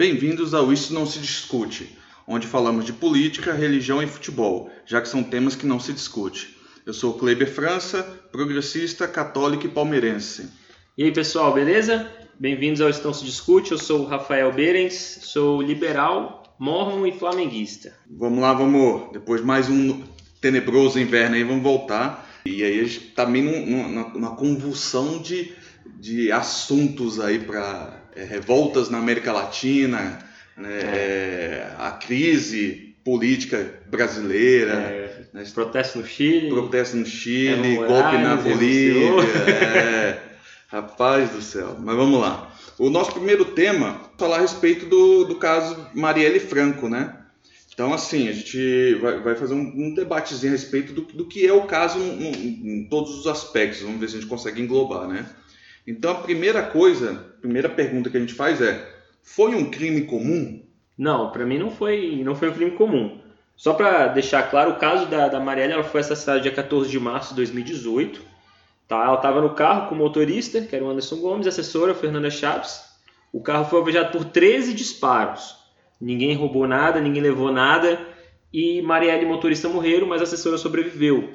Bem-vindos ao Isso Não Se Discute, onde falamos de política, religião e futebol, já que são temas que não se discute. Eu sou Kleber França, progressista, católico e palmeirense. E aí, pessoal, beleza? Bem-vindos ao Isso Não Se Discute. Eu sou o Rafael Berens, sou liberal, mormon e flamenguista. Vamos lá, vamos. Depois de mais um tenebroso inverno aí, vamos voltar. E aí a gente tá meio numa, numa convulsão de, de assuntos aí para é, revoltas na América Latina, né, é. a crise política brasileira, é, né, protesto no Chile, protesto no Chile, golpe na Bolívia, é, rapaz do céu. Mas vamos lá. O nosso primeiro tema é falar a respeito do, do caso Marielle Franco, né? Então, assim, a gente vai, vai fazer um, um, debatezinho a respeito do, do que é o caso em, em todos os aspectos. Vamos ver se a gente consegue englobar, né? Então, a primeira coisa, a primeira pergunta que a gente faz é: foi um crime comum? Não, para mim não foi, não foi um crime comum. Só para deixar claro, o caso da, da Marielle ela foi assassinada dia 14 de março de 2018. Tá? Ela estava no carro com o motorista, que era o Anderson Gomes, assessora Fernanda Chaves. O carro foi alvejado por 13 disparos. Ninguém roubou nada, ninguém levou nada. E Marielle e o motorista morreram, mas a assessora sobreviveu.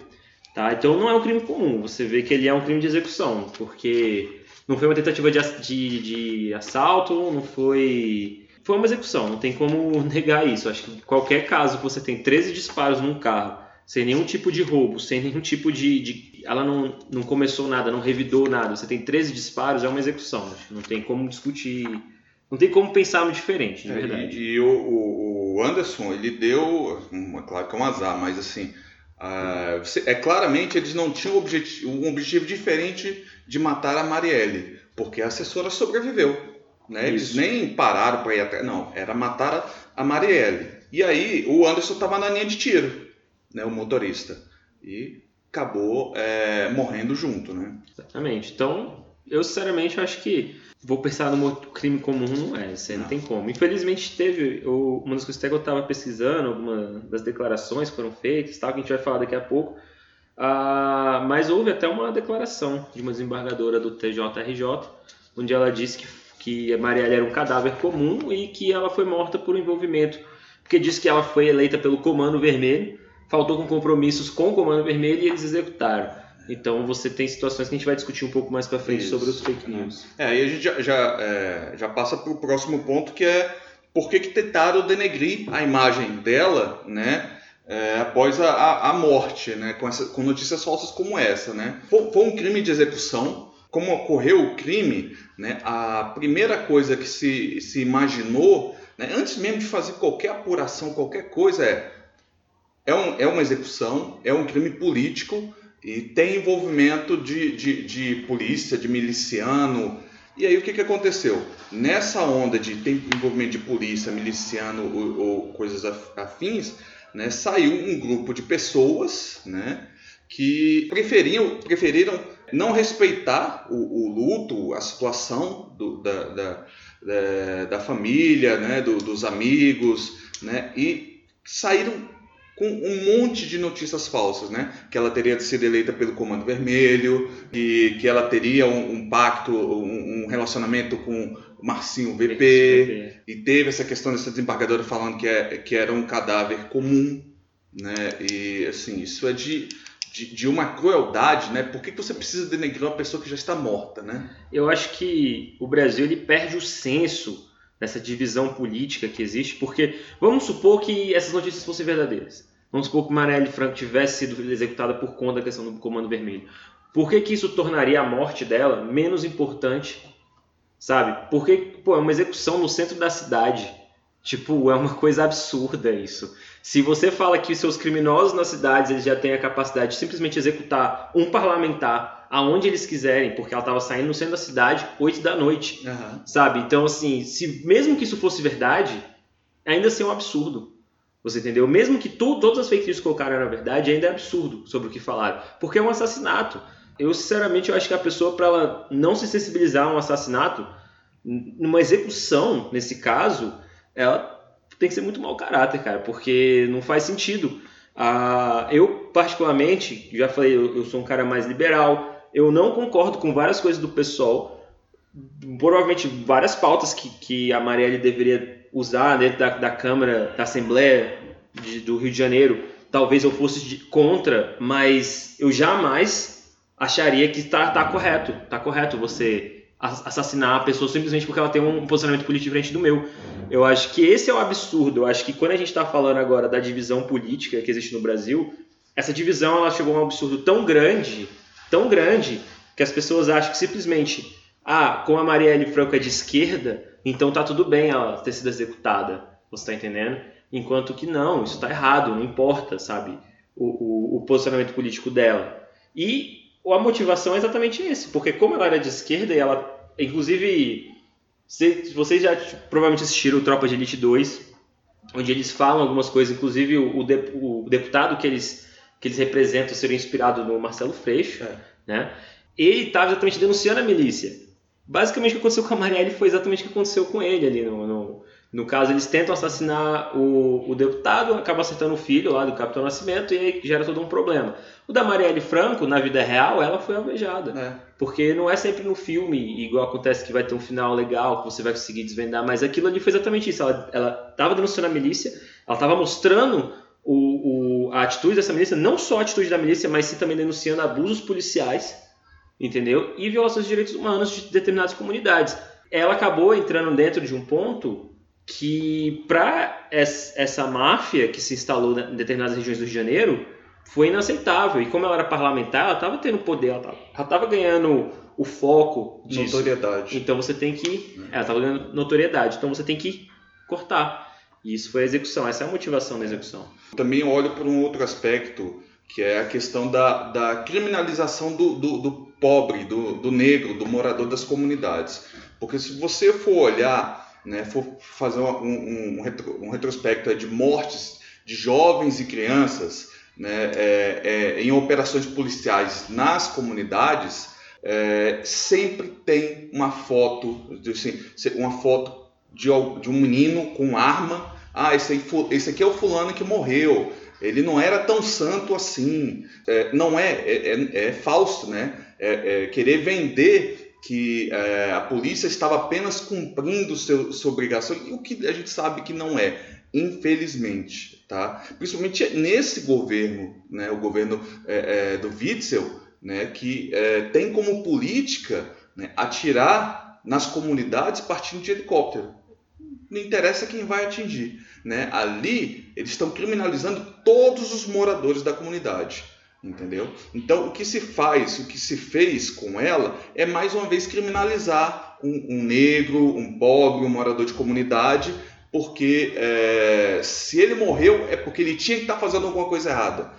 Tá? Então não é um crime comum. Você vê que ele é um crime de execução, porque não foi uma tentativa de, de, de assalto, não foi. Foi uma execução, não tem como negar isso. Acho que qualquer caso que você tem 13 disparos num carro, sem nenhum tipo de roubo, sem nenhum tipo de. de ela não, não começou nada, não revidou nada, você tem 13 disparos, é uma execução. Acho que não tem como discutir. Não tem como pensar diferente, de é, verdade. E, e o, o, Anderson, ele deu. Claro que é um azar, mas assim. Uh, é claramente eles não tinham objetivo, um objetivo diferente de matar a Marielle, porque a assessora sobreviveu. Né? Eles nem pararam para ir até. Não, era matar a Marielle. E aí o Anderson estava na linha de tiro, né? o motorista. E acabou é, morrendo junto. Né? Exatamente. Então, eu sinceramente acho que vou pensar no crime comum, não é, aí não, não tem como. Infelizmente teve, eu, uma das coisas que eu estava pesquisando, algumas das declarações que foram feitas, tal, que a gente vai falar daqui a pouco, ah, mas houve até uma declaração de uma desembargadora do TJRJ, onde ela disse que, que a Marielle era um cadáver comum e que ela foi morta por envolvimento, porque disse que ela foi eleita pelo Comando Vermelho, faltou com compromissos com o Comando Vermelho e eles executaram. Então você tem situações que a gente vai discutir um pouco mais para frente Isso. sobre os fake news. É, aí a gente já, já, é, já passa para o próximo ponto que é por que, que tentaram denegrir a imagem dela, né? É, após a, a, morte, né? Com, essa, com notícias falsas como essa, né? Foi, foi um crime de execução. Como ocorreu o crime, né? A primeira coisa que se, se imaginou, né? antes mesmo de fazer qualquer apuração, qualquer coisa, é é, um, é uma execução, é um crime político e tem envolvimento de, de, de polícia, de miliciano. E aí o que, que aconteceu? Nessa onda de tem envolvimento de polícia, miliciano ou, ou coisas afins, né, saiu um grupo de pessoas né, que preferiam, preferiram não respeitar o, o luto, a situação do, da, da, da, da, família, né, do, dos amigos, né, e saíram com um monte de notícias falsas, né? Que ela teria sido eleita pelo Comando Vermelho, e que ela teria um, um pacto, um, um, relacionamento com Marcinho VP, VP, e teve essa questão dessa desembargadora falando que, é, que era um cadáver comum, né? E assim, isso é de, de, de, uma crueldade, né? Por que, que você precisa denegrir uma pessoa que já está morta, né? Eu acho que o Brasil ele perde o senso dessa divisão política que existe, porque vamos supor que essas notícias fossem verdadeiras. Vamos supor que Marielle Franco tivesse sido executada por conta da questão do Comando Vermelho. Por que, que isso tornaria a morte dela menos importante? Sabe? Porque, pô, é uma execução no centro da cidade. Tipo, é uma coisa absurda isso. Se você fala que seus criminosos nas cidades eles já têm a capacidade de simplesmente executar um parlamentar aonde eles quiserem, porque ela estava saindo no centro da cidade 8 da noite, uhum. sabe? Então, assim, se mesmo que isso fosse verdade, ainda assim é um absurdo. Você entendeu? Mesmo que tu, todas as fake news colocaram na verdade, ainda é absurdo sobre o que falaram, porque é um assassinato. Eu, sinceramente, eu acho que a pessoa, para ela não se sensibilizar a um assassinato, numa execução, nesse caso, ela tem que ser muito mau caráter, cara, porque não faz sentido. Ah, eu, particularmente, já falei, eu, eu sou um cara mais liberal, eu não concordo com várias coisas do pessoal, provavelmente várias pautas que, que a Marielle deveria usar dentro da, da Câmara, da Assembleia de, do Rio de Janeiro, talvez eu fosse de, contra, mas eu jamais acharia que está tá correto. Está correto você assassinar a pessoa simplesmente porque ela tem um posicionamento político diferente do meu. Eu acho que esse é o absurdo. Eu acho que quando a gente está falando agora da divisão política que existe no Brasil, essa divisão ela chegou a um absurdo tão grande, tão grande, que as pessoas acham que simplesmente, ah, como a Marielle Franco é de esquerda, então tá tudo bem ela ter sido executada. Você está entendendo? Enquanto que não, isso está errado, não importa, sabe? O, o, o, posicionamento político dela. E a motivação é exatamente esse, porque como ela era de esquerda e ela, inclusive, se, vocês já provavelmente assistiram o Tropa de Elite 2, onde eles falam algumas coisas, inclusive o, o, o deputado que eles, que eles representam seria inspirado no Marcelo Freixo, é. né? Ele estava exatamente denunciando a milícia. Basicamente o que aconteceu com a Marielle foi exatamente o que aconteceu com ele ali no, no no caso, eles tentam assassinar o, o deputado, acabam acertando o filho lá do Capitão Nascimento e aí gera todo um problema. O da Marielle Franco, na vida real, ela foi alvejada. É. Porque não é sempre no filme, igual acontece que vai ter um final legal, que você vai conseguir desvendar, mas aquilo ali foi exatamente isso. Ela estava denunciando a milícia, ela estava mostrando o, o, a atitude dessa milícia, não só a atitude da milícia, mas sim também denunciando abusos policiais, entendeu? E violações de direitos humanos de determinadas comunidades. Ela acabou entrando dentro de um ponto que para essa máfia que se instalou em determinadas regiões do Rio de Janeiro foi inaceitável. E como ela era parlamentar, ela estava tendo poder, ela estava ganhando o foco disso. Notoriedade. Então você tem que. Ela estava ganhando notoriedade. Então você tem que cortar. E isso foi a execução, essa é a motivação da execução. Também olho por um outro aspecto, que é a questão da, da criminalização do, do, do pobre, do, do negro, do morador das comunidades. Porque se você for olhar né, for fazer um, um, retro, um retrospecto de mortes de jovens e crianças né, é, é, em operações policiais nas comunidades, é, sempre tem uma foto, assim, uma foto de, de, um menino com arma. Ah, esse, aí, esse aqui é o fulano que morreu. Ele não era tão santo assim. É, não é, é, é, é falso, né? É, querer vender que é, a polícia estava apenas cumprindo seu, sua obrigação, o que a gente sabe que não é, infelizmente. Tá? Principalmente nesse governo, né, o governo é, é, do Witzel, né, que é, tem como política né, atirar nas comunidades partindo de helicóptero. Não interessa quem vai atingir. Né? Ali, eles estão criminalizando todos os moradores da comunidade entendeu? Então, o que se faz, o que se fez com ela é mais uma vez criminalizar um, um negro, um pobre, um morador de comunidade, porque é, se ele morreu é porque ele tinha que estar fazendo alguma coisa errada.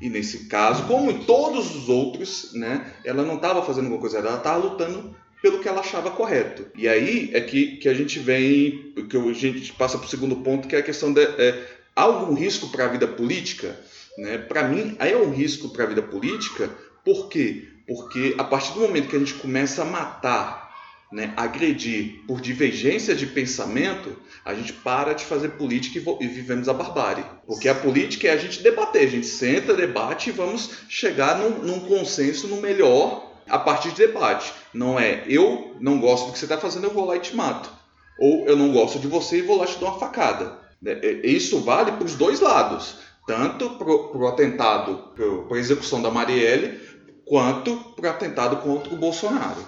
E nesse caso, como em todos os outros, né, ela não estava fazendo alguma coisa errada, ela estava lutando pelo que ela achava correto. E aí é que, que a gente vem, que a gente passa para o segundo ponto, que é a questão de é, há algum risco para a vida política? Né? Para mim, aí é um risco para a vida política, por quê? Porque a partir do momento que a gente começa a matar, né, agredir por divergência de pensamento, a gente para de fazer política e, e vivemos a barbárie. Porque a política é a gente debater, a gente senta, debate e vamos chegar num, num consenso no melhor a partir de debate. Não é eu não gosto do que você está fazendo, eu vou lá e te mato. Ou eu não gosto de você e vou lá te dar uma facada. É, é, isso vale para os dois lados tanto para o atentado, para a execução da Marielle, quanto para o atentado contra o Bolsonaro.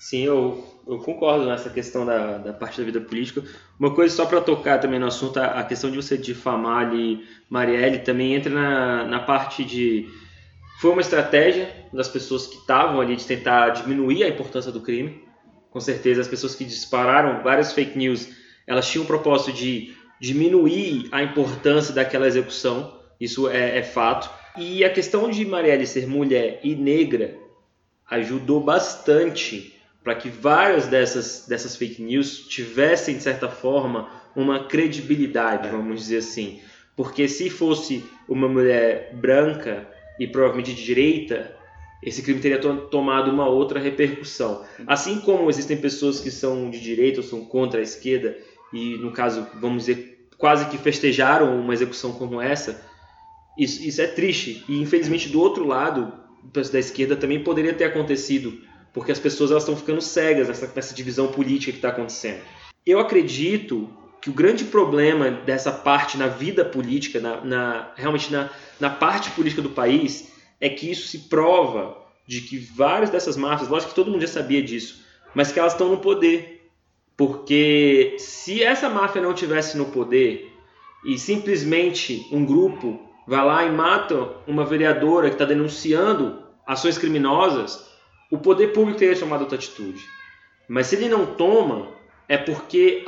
Sim, eu, eu concordo nessa questão da, da parte da vida política. Uma coisa só para tocar também no assunto, a, questão de você difamar ali Marielle também entra na, na parte de... Foi uma estratégia das pessoas que estavam ali de tentar diminuir a importância do crime. Com certeza, as pessoas que dispararam várias fake news, elas tinham o propósito de diminuir a importância daquela execução, isso é, é fato. E a questão de Marielle ser mulher e negra ajudou bastante para que várias dessas, dessas fake news tivessem, de certa forma, uma credibilidade, vamos dizer assim. Porque se fosse uma mulher branca e provavelmente de direita, esse crime teria tomado uma outra repercussão. Assim como existem pessoas que são de direita ou são contra a esquerda e no caso, vamos dizer, quase que festejaram uma execução como essa, isso, isso é triste. E infelizmente do outro lado, da esquerda, também poderia ter acontecido, porque as pessoas elas estão ficando cegas nessa, nessa divisão política que está acontecendo. Eu acredito que o grande problema dessa parte na vida política, na, na realmente na, na parte política do país, é que isso se prova de que várias dessas máfias, lógico que todo mundo já sabia disso, mas que elas estão no poder. Porque se essa máfia não tivesse no poder e simplesmente um grupo vai lá e mata uma vereadora que está denunciando ações criminosas, o poder público teria tomado outra atitude. Mas se ele não toma, é porque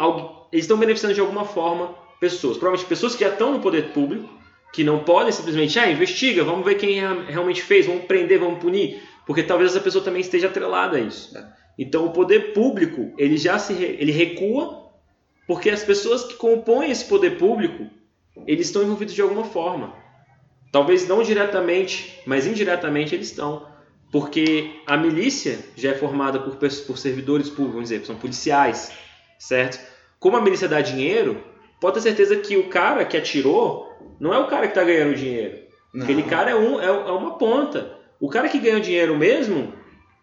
eles estão beneficiando de alguma forma pessoas. Provavelmente pessoas que já estão no poder público, que não podem simplesmente, ah, investiga, vamos ver quem realmente fez, vamos prender, vamos punir, porque talvez essa pessoa também esteja atrelada a isso. É. Então o poder público, ele já se ele recua porque as pessoas que compõem esse poder público, eles estão envolvidos de alguma forma. Talvez não diretamente, mas indiretamente eles estão. Porque a milícia já é formada por, por servidores públicos, vamos dizer, são policiais, certo? Como a milícia dá dinheiro, pode ter certeza que o cara que atirou não é o cara que está ganhando dinheiro. Não. Aquele cara é, um, é, é, uma ponta. O cara que ganha dinheiro mesmo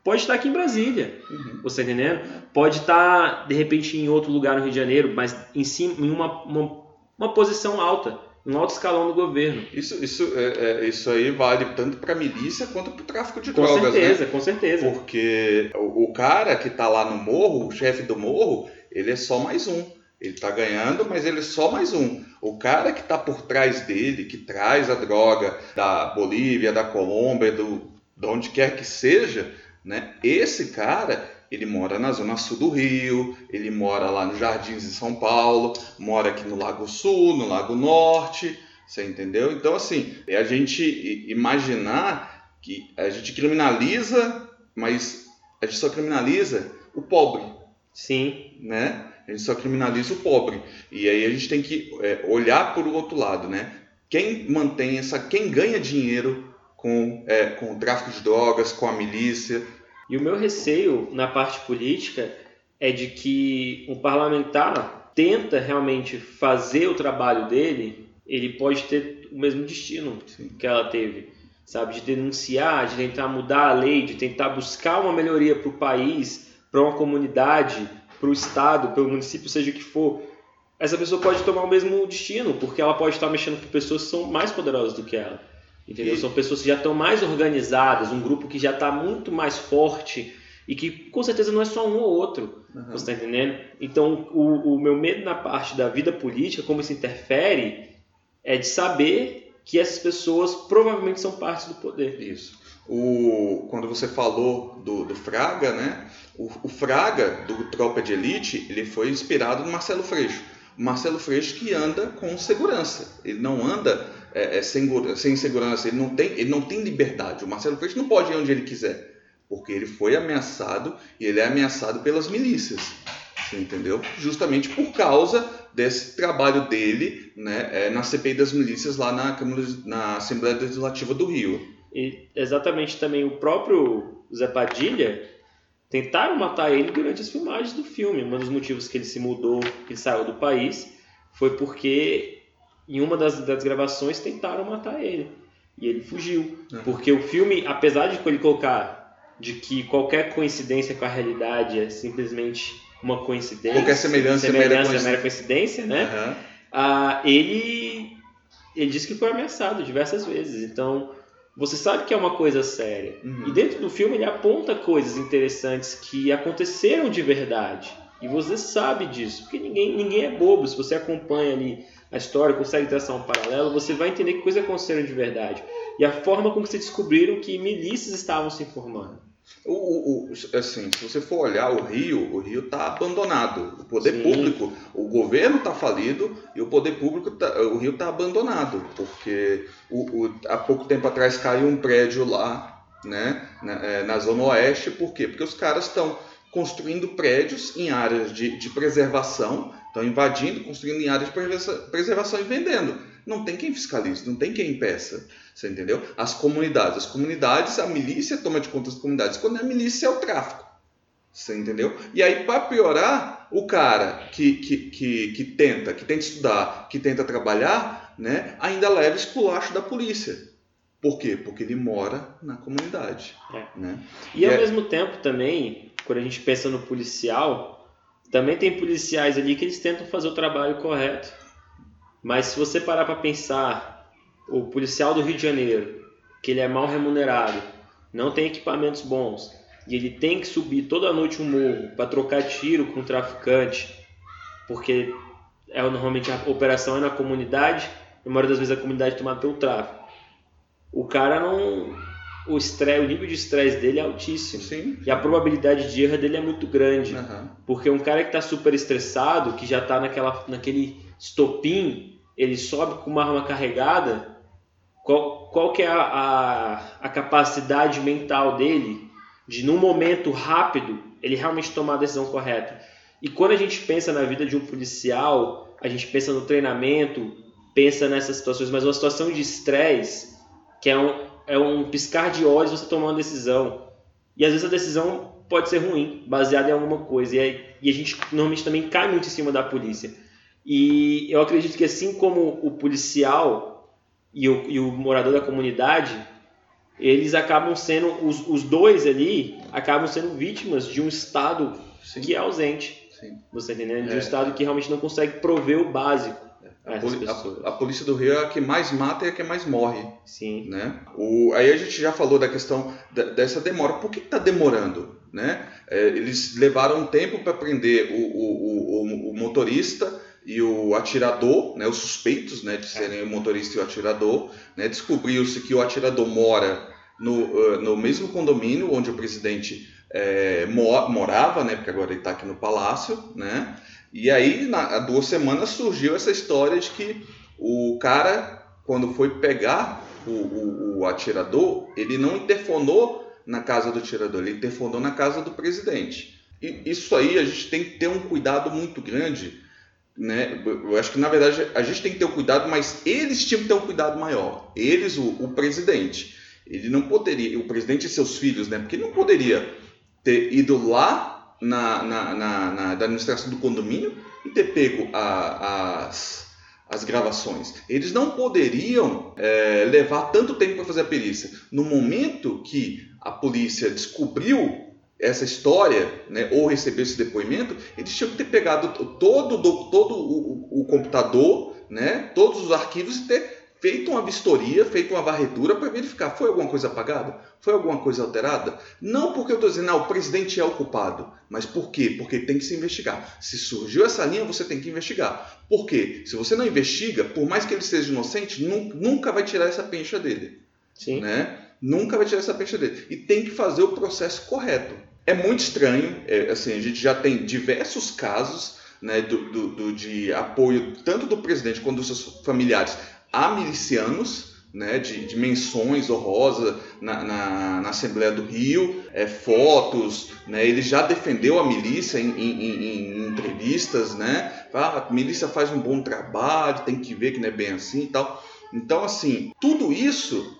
pode estar aqui em Brasília, uhum. você tá entendendo? Pode estar, de repente, em outro lugar no Rio de Janeiro, mas em, cima, em uma, uma, uma posição alta um alto escalão do governo. Isso, isso, é, é, isso aí vale tanto para a milícia quanto para o tráfico de com drogas, né? certeza, né? Com certeza, Porque o, o cara que está lá no morro, o chefe do morro, ele é só mais um. Ele está ganhando, mas ele é só mais um. O cara que está por trás dele, que traz a droga da Bolívia, da Colômbia, do, de onde quer que seja, né? esse cara ele mora na zona sul do Rio, ele mora lá nos Jardins de São Paulo, mora aqui no Lago Sul, no Lago Norte, você entendeu? Então, assim, é a gente imaginar que a gente criminaliza, mas a gente só criminaliza o pobre. Sim. Né? A gente só criminaliza o pobre. E aí a gente tem que é, olhar por o outro lado, né? Quem mantém essa, quem ganha dinheiro com, é, com o tráfico de drogas, com a milícia, e o meu receio na parte política é de que um parlamentar tenta realmente fazer o trabalho dele, ele pode ter o mesmo destino Sim. que ela teve, sabe? De denunciar, de tentar mudar a lei, de tentar buscar uma melhoria para o país, para uma comunidade, para o estado, para o município, seja o que for. Essa pessoa pode tomar o mesmo destino, porque ela pode estar mexendo com pessoas que são mais poderosas do que ela. Entendeu? E... São pessoas que já estão mais organizadas, um grupo que já está muito mais forte e que com certeza não é só um ou outro. Uhum. Você está entendendo? Então, o, o, meu medo na parte da vida política, como isso interfere, é de saber que essas pessoas provavelmente são parte do poder. Isso. O, quando você falou do, do Fraga, né? O, o, Fraga, do Tropa de Elite, ele foi inspirado no Marcelo Freixo. O Marcelo Freixo que anda com segurança. Ele não anda é, é, sem, sem segurança, ele não, tem, ele não tem liberdade. O Marcelo Freixo não pode ir onde ele quiser, porque ele foi ameaçado e ele é ameaçado pelas milícias. Você entendeu? Justamente por causa desse trabalho dele né, é, na CPI das milícias lá na, Câmara, na Assembleia Legislativa do Rio. E exatamente também o próprio Zé Padilha tentaram matar ele durante as filmagens do filme. Um dos motivos que ele se mudou, que ele saiu do país, foi porque em uma das, das gravações tentaram matar ele. E ele fugiu. Uhum. Porque o filme, apesar de ele colocar de que qualquer coincidência com a realidade é simplesmente uma coincidência. Qualquer semelhança, semelhança é mera coincidência, né? Uhum. Ah, ele, ele disse que foi ameaçado diversas vezes. Então, você sabe que é uma coisa séria. Uhum. E dentro do filme ele aponta coisas interessantes que aconteceram de verdade. E você sabe disso, porque ninguém, ninguém é bobo. Se você acompanha ali a história, consegue traçar um paralelo, você vai entender que coisas aconteceram de verdade. E a forma como se descobriram que milícias estavam se informando. O, o, o, assim, se você for olhar o Rio, o Rio está abandonado. O poder Sim. público, o governo está falido e o poder público, tá, o Rio está abandonado. Porque o, há pouco tempo atrás caiu um prédio lá, né, na, é, na Zona Oeste. Por quê? Porque os caras estão construindo prédios em áreas de, de preservação Estão invadindo, construindo em áreas de preservação e vendendo. Não tem quem fiscalize, não tem quem impeça. Você entendeu? As comunidades. As comunidades, a milícia toma de conta das comunidades. Quando é a milícia, é o tráfico. Você entendeu? E aí, para piorar, o cara que, que, que, que, tenta, que tenta estudar, que tenta trabalhar, né, ainda leva esculacho da polícia. Por quê? Porque ele mora na comunidade. É. Né? E, e ao é... mesmo tempo também, quando a gente pensa no policial, Também tem policiais ali que eles tentam fazer o trabalho correto. Mas se você parar para pensar, o policial do Rio de Janeiro, que ele é mal remunerado, não tem equipamentos bons, e ele tem que subir toda noite um morro para trocar tiro com o traficante, porque é normalmente a operação é na comunidade, a maioria das vezes a comunidade é tomada pelo tráfico. O cara não o estresse, o nível de estresse dele é altíssimo. Sim. E a probabilidade de erro dele é muito grande. Aham. Porque um cara que está super estressado, que já está naquela, naquele estopim, ele sobe com uma arma carregada, qual, qual que é a, a, a capacidade mental dele de, num momento rápido, ele realmente tomar a decisão correta? E quando a gente pensa na vida de um policial, a gente pensa no treinamento, pensa nessas situações, mas uma situação de estresse, que é um, é um piscar de olhos você tomar uma decisão. E às vezes a decisão pode ser ruim, baseada em alguma coisa. E, aí- e a gente normalmente também cai muito em cima da polícia. E eu acredito que assim como o policial e o, e o morador da comunidade, eles acabam sendo, os, os dois ali, acabam sendo vítimas de um Estado Sim. que é ausente. Sim. Você entendendo? De É. um Estado que realmente não consegue prover o básico a A, essas poli- pessoas. a- a polícia do Rio é a que mais mata e a que mais morre. Sim. né? O, aí a gente já falou da questão da- dessa demora. Por que está demorando? Né? É, eles levaram um tempo para prender o, o, o, motorista e o atirador, né? os suspeitos né? de serem o motorista e o atirador. Né? Descobriu-se que o atirador mora no, eh, no mesmo condomínio onde o presidente mo- morava, né? porque agora ele está aqui no palácio. Né? E aí, na, há duas semanas, surgiu essa história de que o cara, quando foi pegar o, o, o atirador, ele não interfonou na casa do atirador, ele interfonou na casa do presidente. E isso aí a gente tem que ter um cuidado muito grande. Né? Eu acho que na verdade a gente tem que ter um cuidado, mas eles tinham que ter um cuidado maior. Eles, o, o presidente, ele não poderia, o presidente e seus filhos, né? Porque não poderia ter ido lá na, na, na, na da administração do condomínio e ter pego a- as, as gravações. Eles não poderiam é, levar tanto tempo para fazer a perícia. No momento que a polícia descobriu essa história, né, ou recebeu esse depoimento, eles tinham que ter pegado todo, do- todo o, o- o computador, né, todos os arquivos e ter feito uma vistoria, feito uma varredura para verificar foi alguma coisa apagada, foi alguma coisa alterada. Não porque eu estou dizendo, ah, o presidente é o culpado, mas por quê? Porque tem que se investigar. Se surgiu essa linha, você tem que investigar. Por quê? Se você não investiga, por mais que ele seja inocente, nun- nunca vai tirar essa pencha dele Sim. né? Nunca vai tirar essa pencha dele. E tem que fazer o processo correto. É muito estranho, é, assim, a gente já tem diversos casos né, do, do- do- de apoio tanto do presidente quanto dos seus familiares milicianos, né, de, de menções honrosas na, na, na Assembleia do Rio, é, fotos, né, ele já defendeu a milícia em, em- em- em entrevistas, né, ah, a milícia faz um bom trabalho, tem que ver que não é bem assim e tal. Então, assim, tudo isso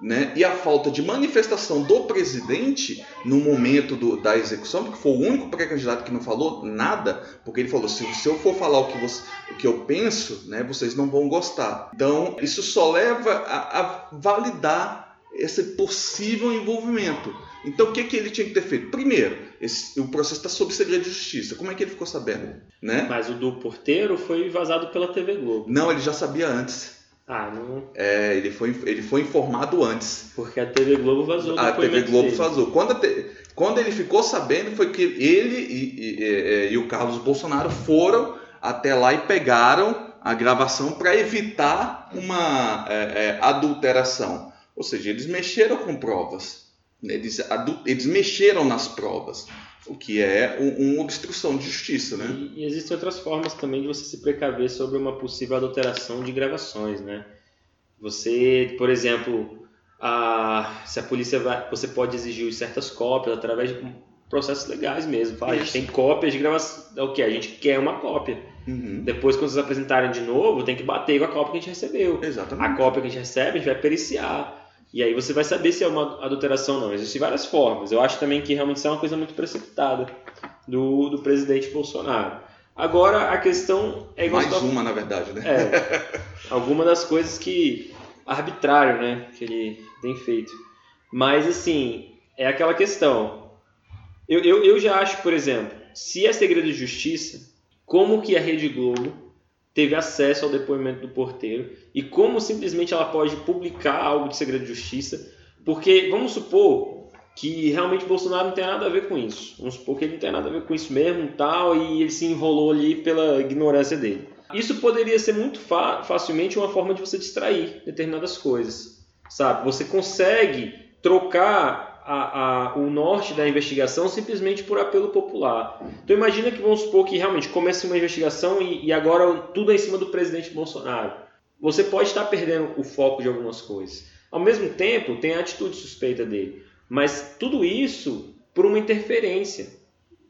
né, e a falta de manifestação do presidente no momento do- da execução, porque foi o único pré-candidato que não falou nada, porque ele falou: se, se eu for falar o que, você- o que eu penso, né, vocês não vão gostar. Então, isso só leva a, a validar esse possível envolvimento. Então, o que, que ele tinha que ter feito? Primeiro, esse- o processo está sob segredo de justiça. Como é que ele ficou sabendo? Né? Mas o do porteiro foi vazado pela TV Globo. Não, ele já sabia antes. Ah, não. É, ele, foi, ele foi informado antes. Porque a TV Globo vazou A TV Globo dele. vazou. Quando, te- quando ele ficou sabendo, foi que ele e, e- e- e o Carlos Bolsonaro foram até lá e pegaram a gravação para evitar uma é, é, adulteração. Ou seja, eles mexeram com provas. Eles, adu- eles mexeram nas provas. O que é um- uma obstrução de justiça, né? E, e existem outras formas também de você se precaver sobre uma possível adulteração de gravações, né? Você, por exemplo, a, se a polícia vai, você pode exigir certas cópias através de processos legais mesmo. Fala, a gente tem cópias de gravação. É o que? A gente quer uma cópia. Uhum. Depois, quando vocês apresentarem de novo, tem que bater com a cópia que a gente recebeu. Exatamente. A cópia que a gente recebe, a gente vai periciar. E aí você vai saber se é uma adulteração ou não. Existem várias formas. Eu acho também que realmente isso é uma coisa muito precipitada do, do presidente Bolsonaro. Agora, a questão é Mais tava- uma, na verdade, né? É, alguma das coisas que... arbitrário, né? Que ele tem feito. Mas, assim, é aquela questão. Eu, eu, eu já acho, por exemplo, se é segredo de justiça, como que a Rede Globo teve acesso ao depoimento do porteiro e como simplesmente ela pode publicar algo de segredo de justiça, porque vamos supor que realmente Bolsonaro não tem nada a ver com isso. Vamos supor que ele não tem nada a ver com isso mesmo tal, e ele se enrolou ali pela ignorância dele. Isso poderia ser muito fa facilmente uma forma de você distrair determinadas coisas, sabe? Você consegue trocar a, a, o norte da investigação simplesmente por apelo popular. Então imagina que vamos supor que realmente comece uma investigação e, e agora tudo é em cima do presidente Bolsonaro. Você pode estar perdendo o foco de algumas coisas. Ao mesmo tempo, tem a atitude suspeita dele. Mas tudo isso por uma interferência,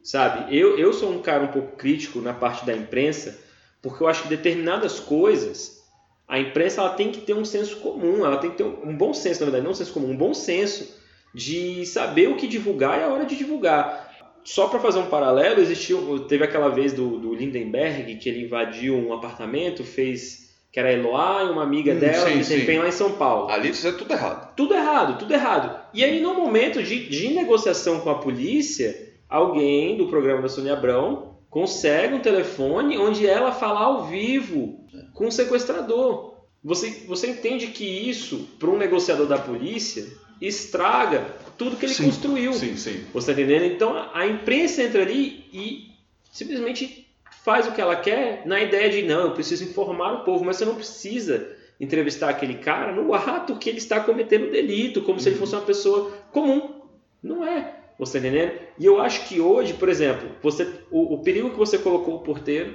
sabe? Eu, eu sou um cara um pouco crítico na parte da imprensa, porque eu acho que determinadas coisas, a imprensa ela tem que ter um senso comum, ela tem que ter um, um bom senso, na verdade, não um senso comum, um bom senso de saber o que divulgar e a hora de divulgar. Só para fazer um paralelo, existiu, teve aquela vez do, do Lindenberg que ele invadiu um apartamento, fez que era a Eloá e uma amiga hum, dela sim, que desempenha lá em São Paulo. Ali isso é tudo errado. Tudo errado, tudo errado. E aí, no momento de, de negociação com a polícia, alguém do programa da Sônia Abrão consegue um telefone onde ela fala ao vivo com o sequestrador. Você, você entende que isso, para um negociador da polícia, estraga tudo que ele sim, construiu. Sim, sim. Você está entendendo? Então a imprensa entra ali e simplesmente faz o que ela quer na ideia de não, eu preciso informar o povo, mas você não precisa entrevistar aquele cara no ato que ele está cometendo delito, como uhum. se ele fosse uma pessoa comum. Não é. Você está entendendo? E eu acho que hoje, por exemplo, você, o, o perigo que você colocou o porteiro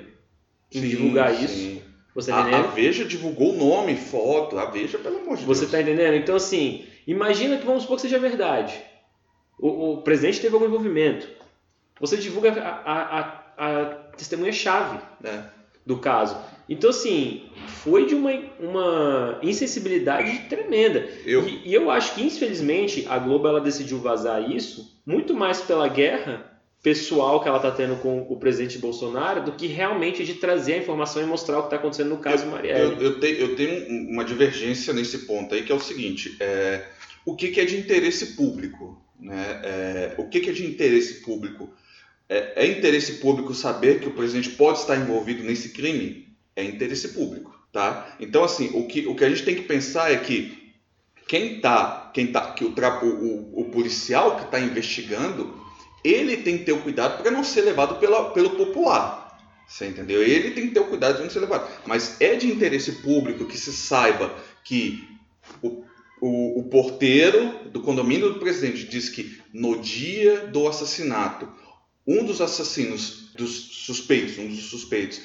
em sim, divulgar sim. isso. Você tá a, a, Veja divulgou o nome, foto, a Veja, pelo amor de Deus. Você está entendendo? Então, assim, imagina que vamos supor que seja verdade. O, o presidente teve algum envolvimento. Você divulga a, a, a testemunha-chave né, do caso. Então, assim, foi de uma, uma insensibilidade tremenda. Eu... E, e, eu acho que, infelizmente, a Globo ela decidiu vazar isso muito mais pela guerra pessoal que ela está tendo com o presidente Bolsonaro do que realmente de trazer a informação e mostrar o que está acontecendo no caso eu, Marielle. Eu, eu, te, eu, tenho uma divergência nesse ponto aí, que é o seguinte: é, o que, que é de interesse público? Né? É, o que, que é de interesse público? É, é interesse público saber que o presidente pode estar envolvido nesse crime? É interesse público, tá? Então, assim, o que, o que a gente tem que pensar é que quem tá, quem tá, que o, o, o policial que está investigando, ele tem que ter o cuidado para não ser levado pela, pelo popular. Você entendeu? Ele tem que ter o cuidado de não ser levado. Mas é de interesse público que se saiba que o, o, porteiro do condomínio do presidente diz que no dia do assassinato um dos assassinos, dos suspeitos, um dos suspeitos,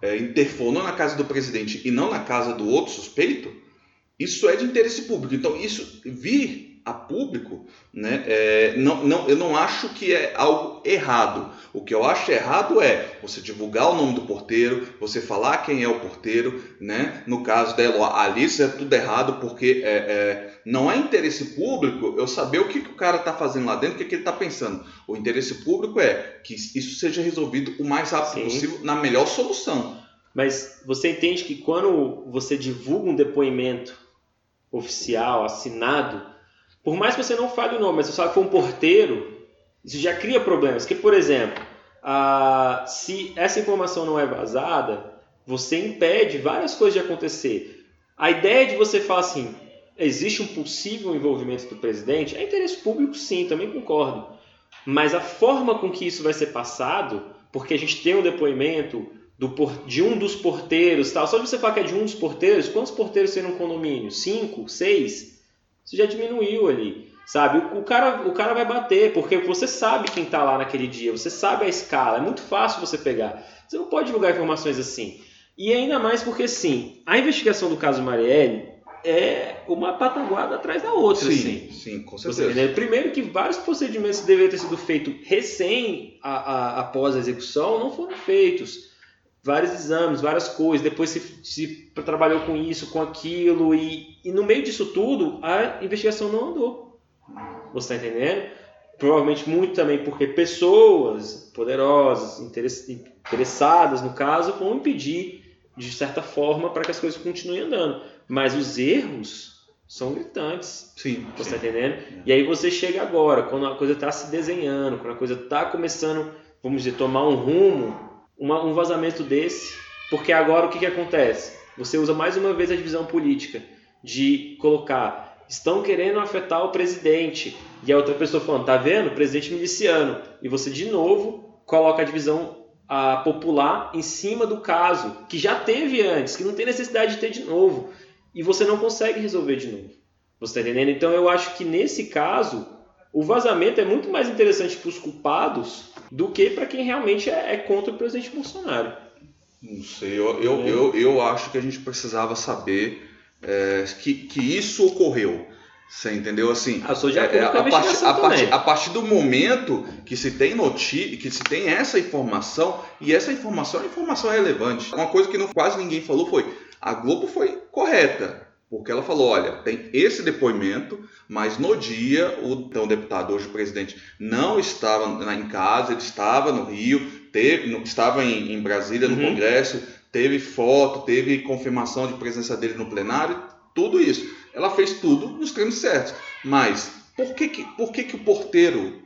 é, interfonou na casa do presidente e não na casa do outro suspeito, isso é de interesse público. Então, isso vir a público, né, é, não, não, eu não acho que é algo errado. O que eu acho errado é você divulgar o nome do porteiro, você falar quem é o porteiro, né? No caso dela, Alice é tudo errado porque é, é, não é interesse público eu saber o que, que o cara está fazendo lá dentro, o que, que ele está pensando. O interesse público é que isso seja resolvido o mais rápido Sim. possível na melhor solução. Mas você entende que quando você divulga um depoimento oficial, assinado, por mais que você não fale o nome, mas você sabe que foi um porteiro, isso já cria problemas. Que, por exemplo, ah, se essa informação não é vazada, você impede várias coisas de acontecer. A ideia de você falar assim, existe um possível envolvimento do presidente, é interesse público sim, também concordo. Mas a forma com que isso vai ser passado, porque a gente tem um depoimento do, de um dos porteiros, tal. só de você falar que é de um dos porteiros, quantos porteiros tem no condomínio? Cinco? Seis? Isso já diminuiu ali. Sabe, o, cara, o cara vai bater, porque você sabe quem está lá naquele dia, você sabe a escala, é muito fácil você pegar. Você não pode divulgar informações assim. E ainda mais porque, sim, a investigação do caso Marielle é uma pataguada atrás da outra. Sim, assim. sim, com certeza. Você, primeiro que vários procedimentos que deveriam ter sido feitos recém a, a, após a execução não foram feitos. Vários exames, várias coisas, depois se, se trabalhou com isso, com aquilo, e, e no meio disso tudo, a investigação não andou. Você está entendendo? Provavelmente muito também porque pessoas poderosas, interessadas no caso, vão impedir de certa forma para que as coisas continuem andando. Mas os erros são gritantes. Sim. Você está entendendo? E aí você chega agora, quando a coisa está se desenhando, quando a coisa está começando vamos dizer, tomar um rumo, uma, um vazamento desse, porque agora o que, que acontece? Você usa mais uma vez a divisão política de colocar estão querendo afetar o presidente e a outra pessoa falando, tá vendo? Presidente miliciano. E você de novo coloca a divisão a popular em cima do caso que já teve antes, que não tem necessidade de ter de novo. E você não consegue resolver de novo. Você está entendendo? Então eu acho que nesse caso o vazamento é muito mais interessante para os culpados do que para quem realmente é, é, contra o presidente Bolsonaro. Não sei, eu, eu, é. eu, eu acho que a gente precisava saber é, que, que isso ocorreu. Você entendeu? Assim, ah, é, com a, a, partir, a, partir, a partir do momento que se tem notícia, que se tem essa informação, e essa informação é informação relevante. Uma coisa que não, quase ninguém falou foi: a Globo foi correta. Porque ela falou: olha, tem esse depoimento, mas no dia o então, deputado, hoje o presidente, não estava em casa, ele estava no Rio, teve, estava em, em Brasília, no uhum. Congresso, teve foto, teve confirmação de presença dele no plenário, tudo isso. Ela fez tudo nos termos certos. Mas por que, que, por que, que o porteiro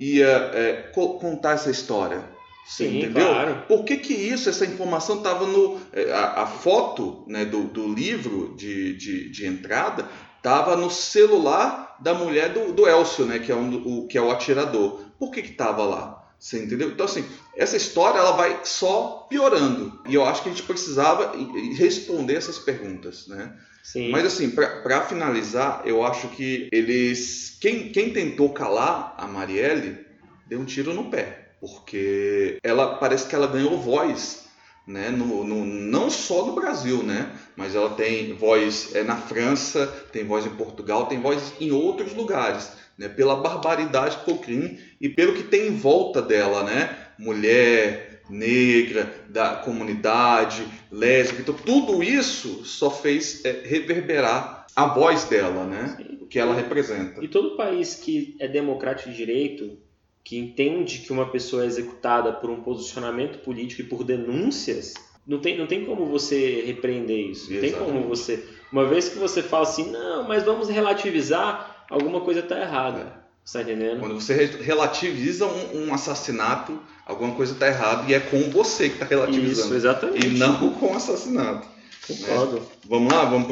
ia é, contar essa história? Sim, entendeu? Claro. Por que, que isso, essa informação estava no. É, a, a, foto né, do, do livro de, de, de entrada estava no celular da mulher do, do Elcio, né, que, é um, o, que é o atirador. Por que estava lá? Você entendeu? Então, assim, essa história ela vai só piorando. E eu acho que a gente precisava responder essas perguntas, né? Sim. Mas, assim, para finalizar, eu acho que eles. Quem, quem tentou calar a Marielle deu um tiro no pé. Porque ela parece que ela ganhou voz né? No, no, não só no Brasil, né? mas ela tem voz é, na França, tem voz em Portugal, tem voz em outros lugares, né? pela barbaridade que foi o crime e pelo que tem em volta dela, né? mulher, negra, da comunidade, lésbica, então tudo isso só fez é, reverberar a voz dela, né? o que ela representa. E todo país que é democrático de direito que entende que uma pessoa é executada por um posicionamento político e por denúncias, não tem, não tem como você repreender isso. Não Exatamente. tem como você. Uma vez que você fala assim, não, mas vamos relativizar, alguma coisa está errada. É. Você tá entendendo? Quando você relativiza um, um assassinato, alguma coisa está errada e é com você que está relativizando. Isso, exatamente. E não com o assassinato. Concordo. Né? Vamos lá? Vamos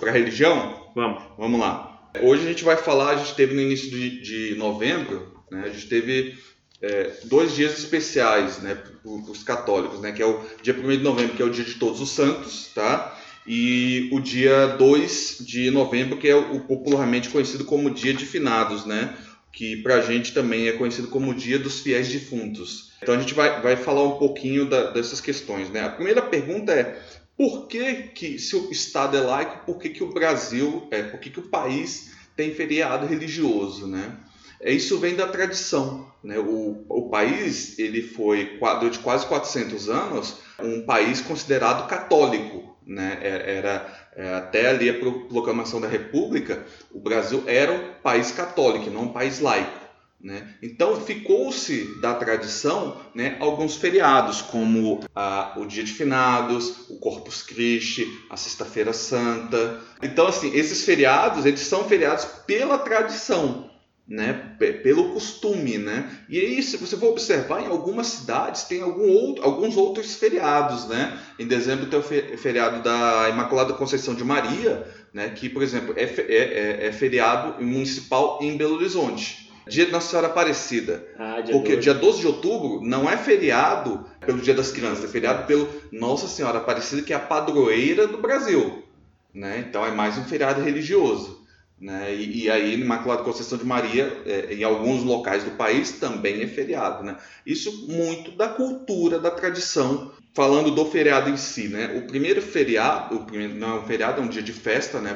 para a religião? Vamos. Vamos lá. Hoje a gente vai falar, a gente teve no início de, de novembro, né? A gente teve é, dois dias especiais né, para os católicos, né, que é o dia 1 de novembro, que é o dia de Todos os Santos, tá? e o dia 2 de novembro, que é o popularmente conhecido como Dia de Finados, né? que para a gente também é conhecido como Dia dos Fiéis Defuntos. Então a gente vai, vai falar um pouquinho da, dessas questões. Né? A primeira pergunta é por que, que se o Estado é laico, por que, que o Brasil, é, por que, que o país tem feriado religioso? Né? É, isso vem da tradição. Né? O, o país ele foi, durante quase 400 anos, um país considerado católico. Né? É, era, é, até ali a proclamação da República, o Brasil era um país católico, não um país laico. Né? Então ficou-se da tradição né, alguns feriados, como ah, o Dia de Finados, o Corpus Christi, a Sexta-feira Santa. Então, assim, esses feriados eles são feriados pela tradição né, pelo costume, né? E aí, se você for observar, em algumas cidades tem algum outro, alguns outros feriados, né? Em dezembro tem o feriado da Imaculada Conceição de Maria, né? Que, por exemplo, é, é, é, é feriado municipal em Belo Horizonte. Dia de Nossa Senhora Aparecida. Ah, dia porque 12. dia 12 de outubro não é feriado pelo Dia das Crianças, é feriado pelo Nossa Senhora Aparecida, que é a padroeira do Brasil. Né? Então é mais um feriado religioso. Né? E, e aí, Imaculada Conceição de Maria, é, em alguns locais do país, também é feriado. Né? Isso muito da cultura, da tradição. Falando do feriado em si, né? o primeiro feriado, o primeiro, não é um feriado, é um dia de festa né?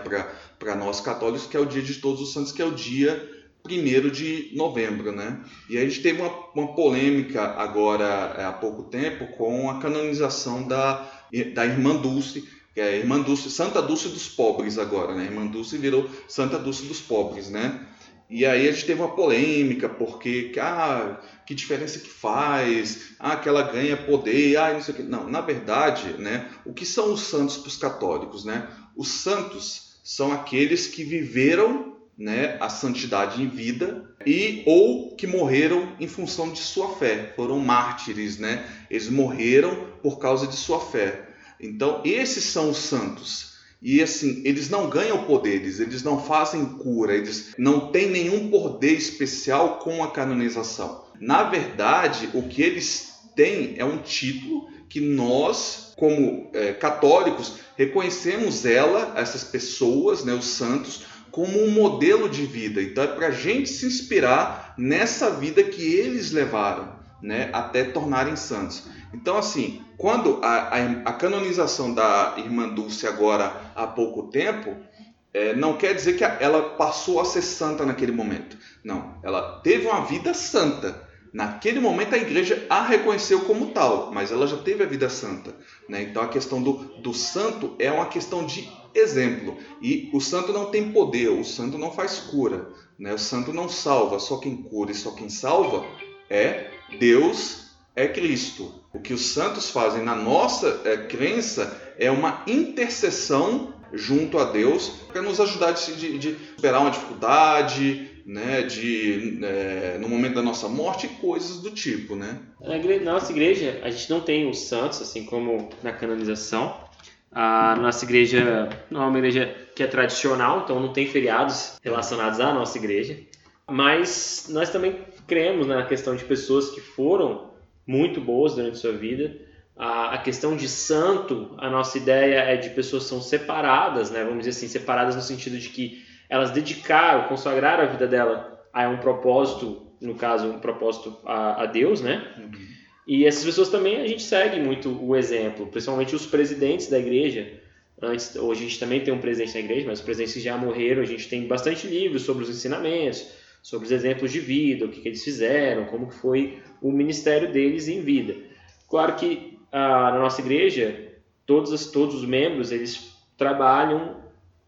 para nós católicos, que é o dia de Todos os Santos, que é o dia 1 de novembro. Né? E a gente teve uma, uma polêmica agora, é, há pouco tempo, com a canonização da, da Irmã Dulce, é Irmã Dulce, Santa Dulce dos pobres agora, né? Irmã Dulce virou Santa Dulce dos pobres, né? E aí a gente teve uma polêmica, porque, ah, que diferença que faz? Ah, que ela ganha poder, ah, não sei o que. Não, na verdade, né, o que são os santos para os católicos, né? Os santos são aqueles que viveram né, a santidade em vida e ou que morreram em função de sua fé, foram mártires, né? Eles morreram por causa de sua fé. Então, esses são os santos. E assim, eles não ganham poderes, eles não fazem cura, eles não têm nenhum poder especial com a canonização. Na verdade, o que eles têm é um título que nós, como é, católicos, reconhecemos ela, essas pessoas, né, os santos, como um modelo de vida. Então é para a gente se inspirar nessa vida que eles levaram, né, até tornarem santos. Então, assim, quando a, a, a canonização da irmã Dulce agora há pouco tempo, é, não quer dizer que ela passou a ser santa naquele momento. Não, ela teve uma vida santa. Naquele momento a igreja a reconheceu como tal, mas ela já teve a vida santa. Né? Então a questão do, do santo é uma questão de exemplo. E o santo não tem poder, o santo não faz cura. Né? O santo não salva, só quem cura e só quem salva é Deus, é Cristo. O que os santos fazem na nossa é, crença é uma intercessão junto a Deus para nos ajudar de, de, de superar uma dificuldade, né, de é, no momento da nossa morte coisas do tipo, né? Na, nossa igreja a gente não tem os santos assim como na canonização. A nossa igreja não é uma igreja que é tradicional, então não tem feriados relacionados à nossa igreja. Mas nós também cremos na questão de pessoas que foram muito boas durante sua vida. A, a questão de santo, a nossa ideia é de pessoas que são separadas, né? Vamos dizer assim, separadas no sentido de que elas dedicaram, consagraram a vida dela a um propósito, no caso, um propósito a, a Deus, né? Uhum. E essas pessoas também a gente segue muito o exemplo, principalmente os presidentes da igreja. Antes, hoje a gente também tem um presidente na igreja, mas os presidentes já morreram, a gente tem bastante livros sobre os ensinamentos, sobre os exemplos de vida, o que, que eles fizeram, como que foi o ministério deles em vida. Claro que ah, na nossa igreja, todos, todos os membros, eles trabalham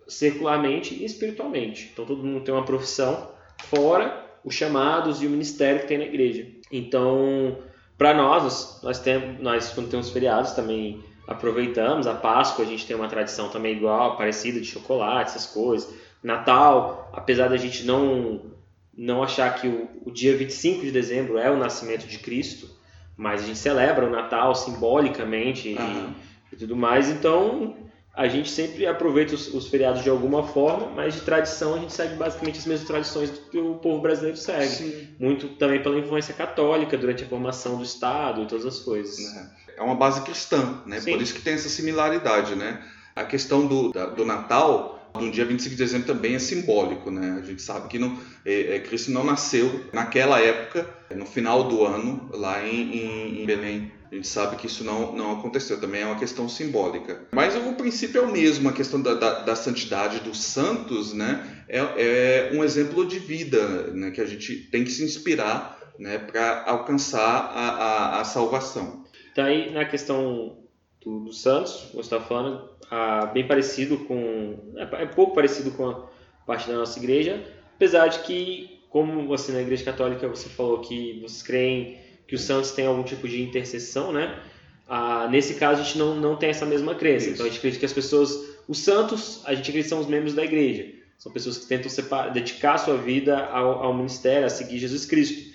secularmente e espiritualmente. Então todo mundo tem uma profissão fora os chamados e o ministério que tem na igreja. Então, para nós, nós temos, nós quando temos feriados também aproveitamos. A Páscoa a gente tem uma tradição também igual, parecida de chocolate, essas coisas. Natal, apesar da gente não não achar que o, o dia 25 de dezembro é o nascimento de Cristo, mas a gente celebra o Natal simbolicamente uhum. e, e tudo mais. Então, a gente sempre aproveita os, os, feriados de alguma forma, mas de tradição a gente segue basicamente as mesmas tradições que o povo brasileiro segue. Sim. Muito também pela influência católica durante a formação do Estado e todas as coisas. É, é uma base cristã, né? Sim. Por isso que tem essa similaridade, né? A questão do, da, do Natal, no dia 25 de dezembro também é simbólico, né? A gente sabe que não, é, é, Cristo não nasceu naquela época, no final do ano, lá em, em, em Belém a gente sabe que isso não, não aconteceu, também é uma questão simbólica. Mas o princípio é o mesmo, a questão da, da, da santidade dos santos né, é, é, um exemplo de vida né, que a gente tem que se inspirar né, para alcançar a, a, a, salvação. Então, aí na questão do, dos santos, você está falando, ah, bem parecido com. É, é pouco parecido com a parte da nossa igreja, apesar de que, como você na igreja católica você falou que vocês creem que os santos têm algum tipo de intercessão, né? Ah, nesse caso, a gente não, não tem essa mesma crença. Isso. Então, a gente acredita que as pessoas, os santos, a gente acredita que são os membros da igreja. São pessoas que tentam separar, dedicar sua vida ao, ao ministério, a seguir Jesus Cristo.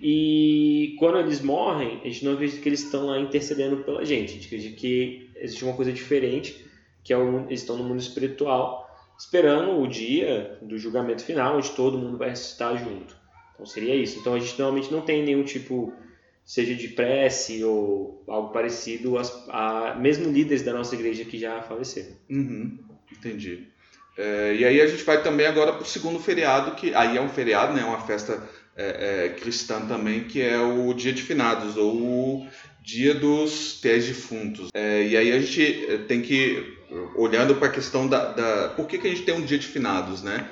E quando eles morrem, a gente não acredita que eles estão lá intercedendo pela gente. A gente acredita que existe uma coisa diferente, que é o, eles estão no mundo espiritual, esperando o dia do julgamento final, onde todo mundo vai ressuscitar junto. Então seria isso. Então a gente normalmente não tem nenhum tipo seja de prece ou algo parecido, a, a, mesmo líderes da nossa igreja que já faleceram. Uhum, entendi. É, e aí a gente vai também agora para o segundo feriado, que aí é um feriado, né, uma festa é, é, cristã também, que é o Dia de Finados, ou o Dia dos Pés Defuntos. É, e aí a gente é, tem que, olhando para a questão da, da... Por que, que a gente tem um Dia de Finados, né?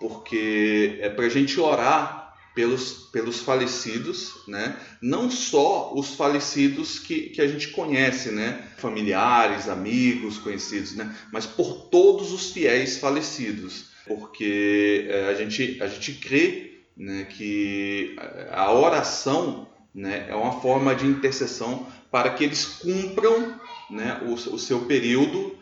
Porque é para a gente orar pelos, pelos falecidos, né? não só os falecidos que, que a gente conhece, né? familiares, amigos, conhecidos, né? mas por todos os fiéis falecidos, porque é, a, gente, a gente crê né, que a oração né, é uma forma de intercessão para que eles cumpram né, o, o seu período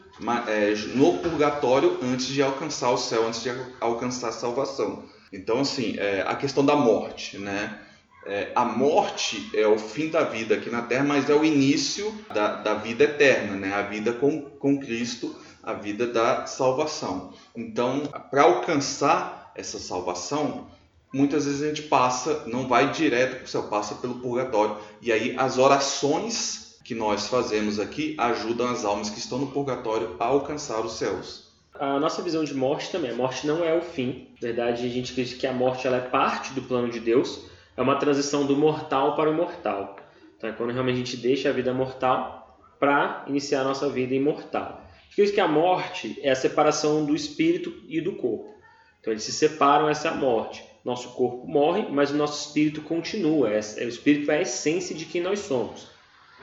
é, no purgatório antes de alcançar o céu, antes de alcançar a salvação. Então, assim, é, a questão da morte, né? É, a morte é o fim da vida aqui na Terra, mas é o início da, da vida eterna, né? A vida com, com Cristo, a vida da salvação. Então, para alcançar essa salvação, muitas vezes a gente passa, não vai direto para o céu, passa pelo purgatório. E aí as orações que nós fazemos aqui ajudam as almas que estão no purgatório a alcançar os céus. A nossa visão de morte também, a morte não é o fim. Na verdade, a gente acredita que a morte ela é parte do plano de Deus, é uma transição do mortal para o imortal. Então é quando realmente a gente deixa a vida mortal para iniciar a nossa vida imortal. Acredito que a morte é a separação do espírito e do corpo. Então eles se separam, essa é a morte. Nosso corpo morre, mas o nosso espírito continua. É, o espírito é a essência de quem nós somos.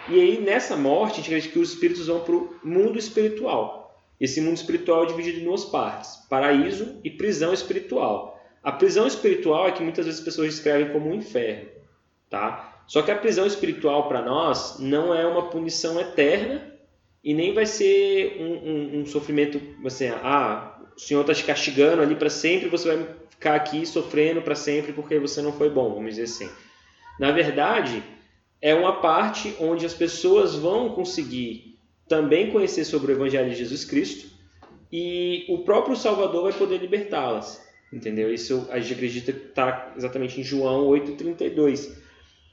E aí, nessa morte, a gente acredita que os espíritos vão para o mundo espiritual. Esse mundo espiritual é dividido em duas partes: paraíso e prisão espiritual. A prisão espiritual é que muitas vezes as pessoas descrevem como um inferno, tá? Só que a prisão espiritual para nós não é uma punição eterna e nem vai ser um, um, um sofrimento assim, ah, o Senhor está te castigando ali para sempre, você vai ficar aqui sofrendo para sempre porque você não foi bom, vamos dizer assim. Na verdade, é uma parte onde as pessoas vão conseguir também conhecer sobre o Evangelho de Jesus Cristo e o próprio Salvador vai poder libertá-las. Entendeu? Isso a gente acredita que está exatamente em João 8,32.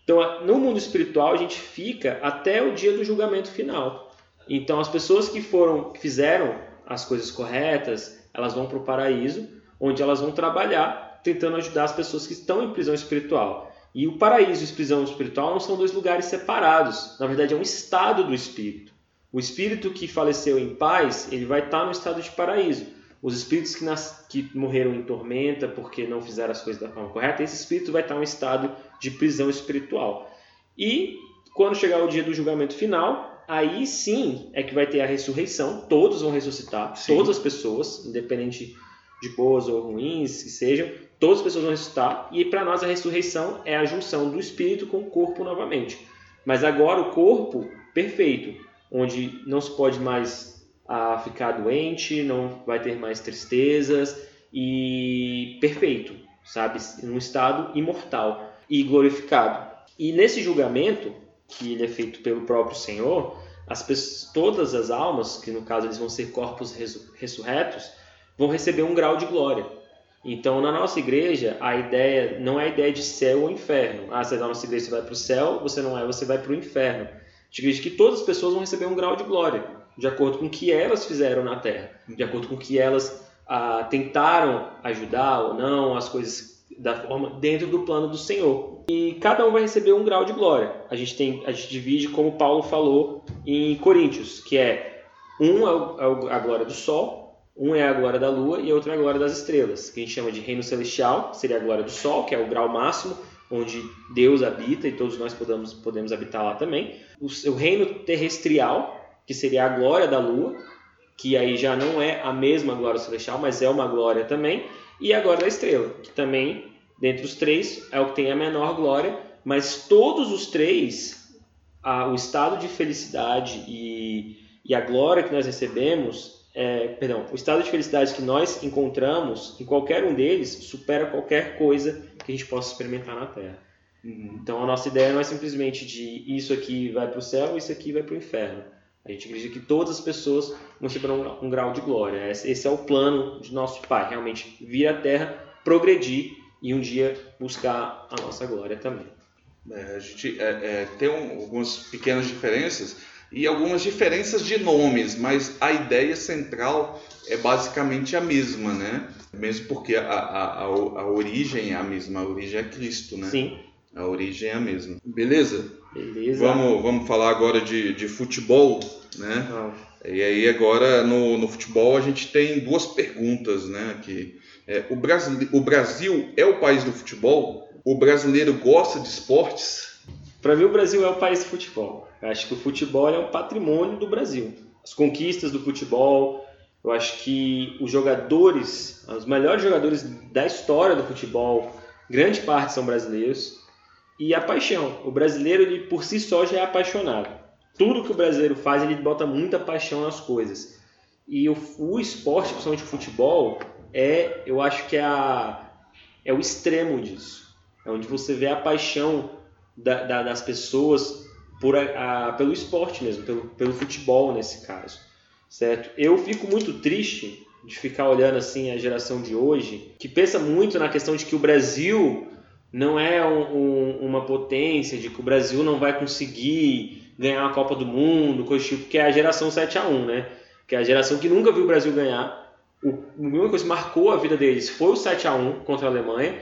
Então, no mundo espiritual, a gente fica até o dia do julgamento final. Então, as pessoas que foram, que fizeram as coisas corretas, elas vão para o paraíso, onde elas vão trabalhar tentando ajudar as pessoas que estão em prisão espiritual. E o paraíso e a prisão espiritual não são dois lugares separados. Na verdade, é um estado do espírito. O espírito que faleceu em paz, ele vai estar no estado de paraíso. Os espíritos que, nas... que morreram em tormenta porque não fizeram as coisas da forma correta, esse espírito vai estar em um estado de prisão espiritual. E quando chegar o dia do julgamento final, aí sim é que vai ter a ressurreição. Todos vão ressuscitar, sim. todas as pessoas, independente de boas ou ruins que sejam, todas as pessoas vão ressuscitar. E para nós a ressurreição é a junção do espírito com o corpo novamente. Mas agora o corpo perfeito, onde não se pode mais a ficar doente, não vai ter mais tristezas e perfeito, sabe? Num estado imortal e glorificado. E nesse julgamento, que ele é feito pelo próprio Senhor, as pessoas, todas as almas, que no caso eles vão ser corpos ressurretos, vão receber um grau de glória. Então, na nossa igreja, a ideia não é a ideia de céu ou inferno. Ah, você é da nossa igreja, você vai para o céu, você não é, você vai para o inferno. A gente acredita que todas as pessoas vão receber um grau de glória de acordo com o que elas fizeram na Terra, de acordo com o que elas ah, tentaram ajudar ou não, as coisas da forma dentro do plano do Senhor. E cada um vai receber um grau de glória. A gente tem, a gente divide como Paulo falou em Coríntios, que é um é, é a glória do sol, um é a glória da lua e outro é a glória das estrelas, que a gente chama de reino celestial, seria a glória do sol, que é o grau máximo, onde Deus habita e todos nós podemos, podemos habitar lá também. O, o reino terrestrial, que seria a glória da lua, que aí já não é a mesma glória celestial, mas é uma glória também, e a glória da estrela, que também, dentre os três, é o que tem a menor glória, mas todos os três, a, o estado de felicidade e, e a glória que nós recebemos, é, perdão, o estado de felicidade que nós encontramos em qualquer um deles supera qualquer coisa que a gente possa experimentar na Terra. Uhum. Então a nossa ideia não é simplesmente de isso aqui vai para o céu, isso aqui vai para o inferno a gente acredita que todas as pessoas vão receber um, um grau de glória. Esse é o plano de nosso Pai, realmente vir à Terra, progredir e um dia buscar a nossa glória também. É, a gente é, é, tem um, algumas pequenas diferenças e algumas diferenças de nomes, mas a ideia central é basicamente a mesma, né? Mesmo porque a, a, a, a origem é a mesma, a origem é Cristo, né? Sim. A origem é a mesma. Beleza? Beleza. Vamos, vamos falar agora de, de futebol, né? Ah. E aí agora no, no futebol a gente tem duas perguntas, né? Que é, o, Brasil, o Brasil é o país do futebol? O brasileiro gosta de esportes? Para mim o Brasil é o país do futebol. Eu acho que o futebol é um patrimônio do Brasil. As conquistas do futebol, eu acho que os jogadores, os melhores jogadores da história do futebol, grande parte são brasileiros e a paixão. O brasileiro, ele por si só já é apaixonado. Tudo que o brasileiro faz, ele bota muita paixão nas coisas. E o, o esporte, principalmente o futebol, é, eu acho que é, a, é o extremo disso. É onde você vê a paixão da, da, das pessoas por a, a, pelo esporte mesmo, pelo, pelo futebol nesse caso, certo? Eu fico muito triste de ficar olhando assim a geração de hoje, que pensa muito na questão de que o Brasil não é um, um, uma potência, de que o Brasil não vai conseguir ganhar a Copa do Mundo, coisa tipo, que é a geração 7 a 1 né? Que é a geração que nunca viu o Brasil ganhar. O, a única coisa que marcou a vida deles foi o 7 a 1 contra a Alemanha.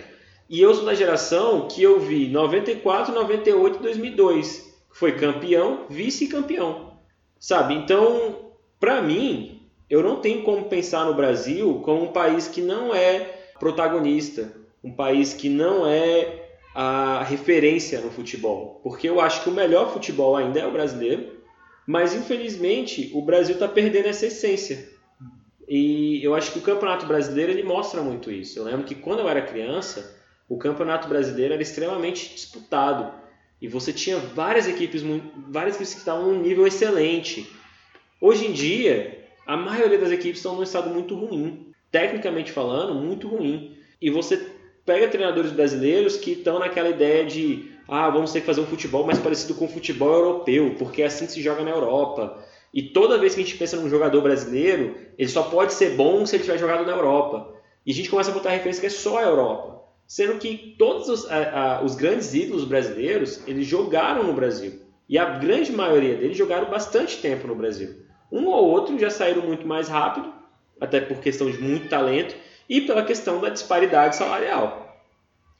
E eu sou da geração que eu vi 94, 98 e 2002. Foi campeão, vice-campeão. Sabe? Então, para mim, eu não tenho como pensar no Brasil como um país que não é protagonista, um país que não é a referência no futebol. Porque eu acho que o melhor futebol ainda é o brasileiro, mas infelizmente o Brasil está perdendo essa essência. E eu acho que o Campeonato Brasileiro ele mostra muito isso. Eu lembro que quando eu era criança, o Campeonato Brasileiro era extremamente disputado. E você tinha várias equipes, várias equipes que estavam num nível excelente. Hoje em dia, a maioria das equipes estão num estado muito ruim. Tecnicamente falando, muito ruim. E você pega treinadores brasileiros que estão naquela ideia de ah, vamos ter que fazer um futebol mais parecido com o futebol europeu, porque é assim que se joga na Europa. E toda vez que a gente pensa num jogador brasileiro, ele só pode ser bom se ele tiver jogado na Europa. E a gente começa a botar referência que é só a Europa. Sendo que todos os, a, a, os grandes ídolos brasileiros, eles jogaram no Brasil. E a grande maioria deles jogaram bastante tempo no Brasil. Um ou outro já saíram muito mais rápido, até por questão de muito talento, e pela questão da disparidade salarial.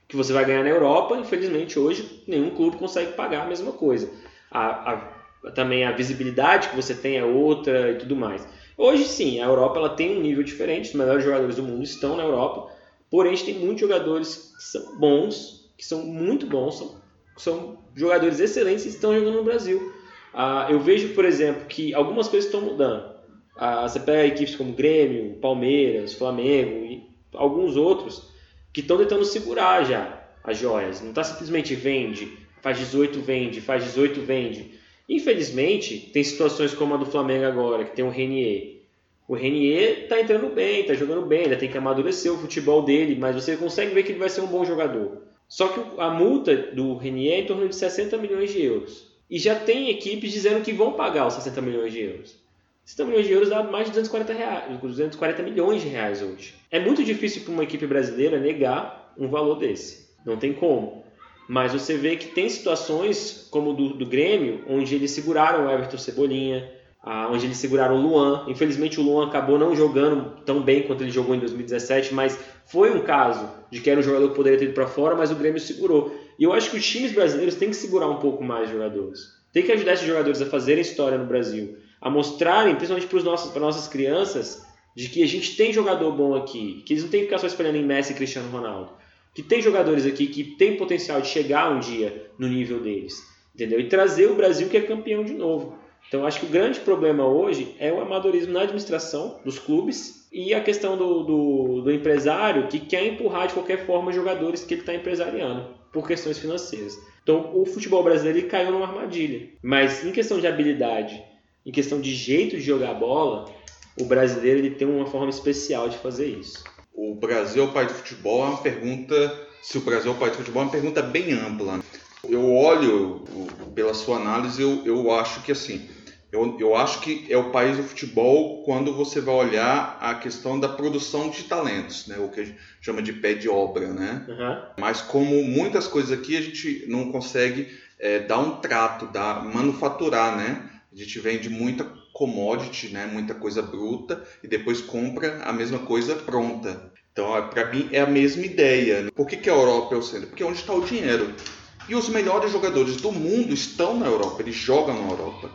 Que você vai ganhar na Europa, infelizmente hoje nenhum clube consegue pagar a mesma coisa. A, também a visibilidade que você tem é outra e tudo mais. Hoje sim, a Europa ela tem um nível diferente, os melhores jogadores do mundo estão na Europa, porém a gente tem muitos jogadores que são bons, que são muito bons, são, são jogadores excelentes e estão jogando no Brasil. Ah, eu vejo, por exemplo, que algumas coisas estão mudando. Ah, você pega equipes como Grêmio, Palmeiras, Flamengo e alguns outros que estão tentando segurar já as joias. Não está simplesmente vende, faz 18, vende, faz 18, vende. Infelizmente, tem situações como a do Flamengo agora, que tem o Renier. O Renier está entrando bem, está jogando bem, ainda tem que amadurecer o futebol dele, mas você consegue ver que ele vai ser um bom jogador. Só que a multa do Renier é em torno de 60 milhões de euros. E já tem equipes dizendo que vão pagar os 60 milhões de euros. 60 milhões de euros dá mais de 240, reais, 240 milhões de reais hoje. É muito difícil para uma equipe brasileira negar um valor desse. Não tem como. Mas você vê que tem situações como do, do Grêmio, onde eles seguraram o Everton Cebolinha, onde eles seguraram o Luan. Infelizmente o Luan acabou não jogando tão bem quanto ele jogou em 2017, mas foi um caso de que era um jogador que poderia ter ido para fora, mas o Grêmio segurou. E eu acho que os times brasileiros têm que segurar um pouco mais jogadores. Tem que ajudar esses jogadores a fazerem história no Brasil a mostrarem, principalmente para, nossos, para nossas crianças, de que a gente tem jogador bom aqui, que eles não têm que ficar só espelhando em Messi e Cristiano Ronaldo, que tem jogadores aqui que tem potencial de chegar um dia no nível deles, entendeu? E trazer o Brasil que é campeão de novo. Então, acho que o grande problema hoje é o amadorismo na administração dos clubes e a questão do, do, do empresário que quer empurrar de qualquer forma jogadores que ele está empresariando por questões financeiras. Então, o futebol brasileiro caiu numa armadilha. Mas em questão de habilidade em questão de jeito de jogar bola, o brasileiro ele tem uma forma especial de fazer isso. O Brasil é o pai do futebol é uma pergunta. Se o Brasil é o pai do futebol é uma pergunta bem ampla. Eu olho pela sua análise, eu, eu acho que assim, eu, eu acho que é o país do futebol quando você vai olhar a questão da produção de talentos, né? O que a gente chama de pé de obra, né? Uhum. Mas como muitas coisas aqui a gente não consegue é, dar um trato, dar, manufaturar, né? A gente vende muita commodity, né, muita coisa bruta, e depois compra a mesma coisa pronta. Então, é, para mim, é a mesma ideia. Por que, que a Europa é o centro? Porque é onde está o dinheiro. E os melhores jogadores do mundo estão na Europa, eles jogam na Europa.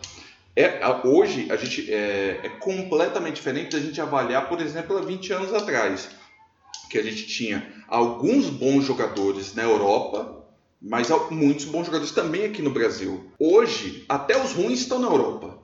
É, hoje, a gente é, é completamente diferente da gente avaliar, por exemplo, há 20 anos atrás, que a gente tinha alguns bons jogadores na Europa mas muitos bons jogadores também aqui no Brasil. Hoje, até os ruins estão na Europa.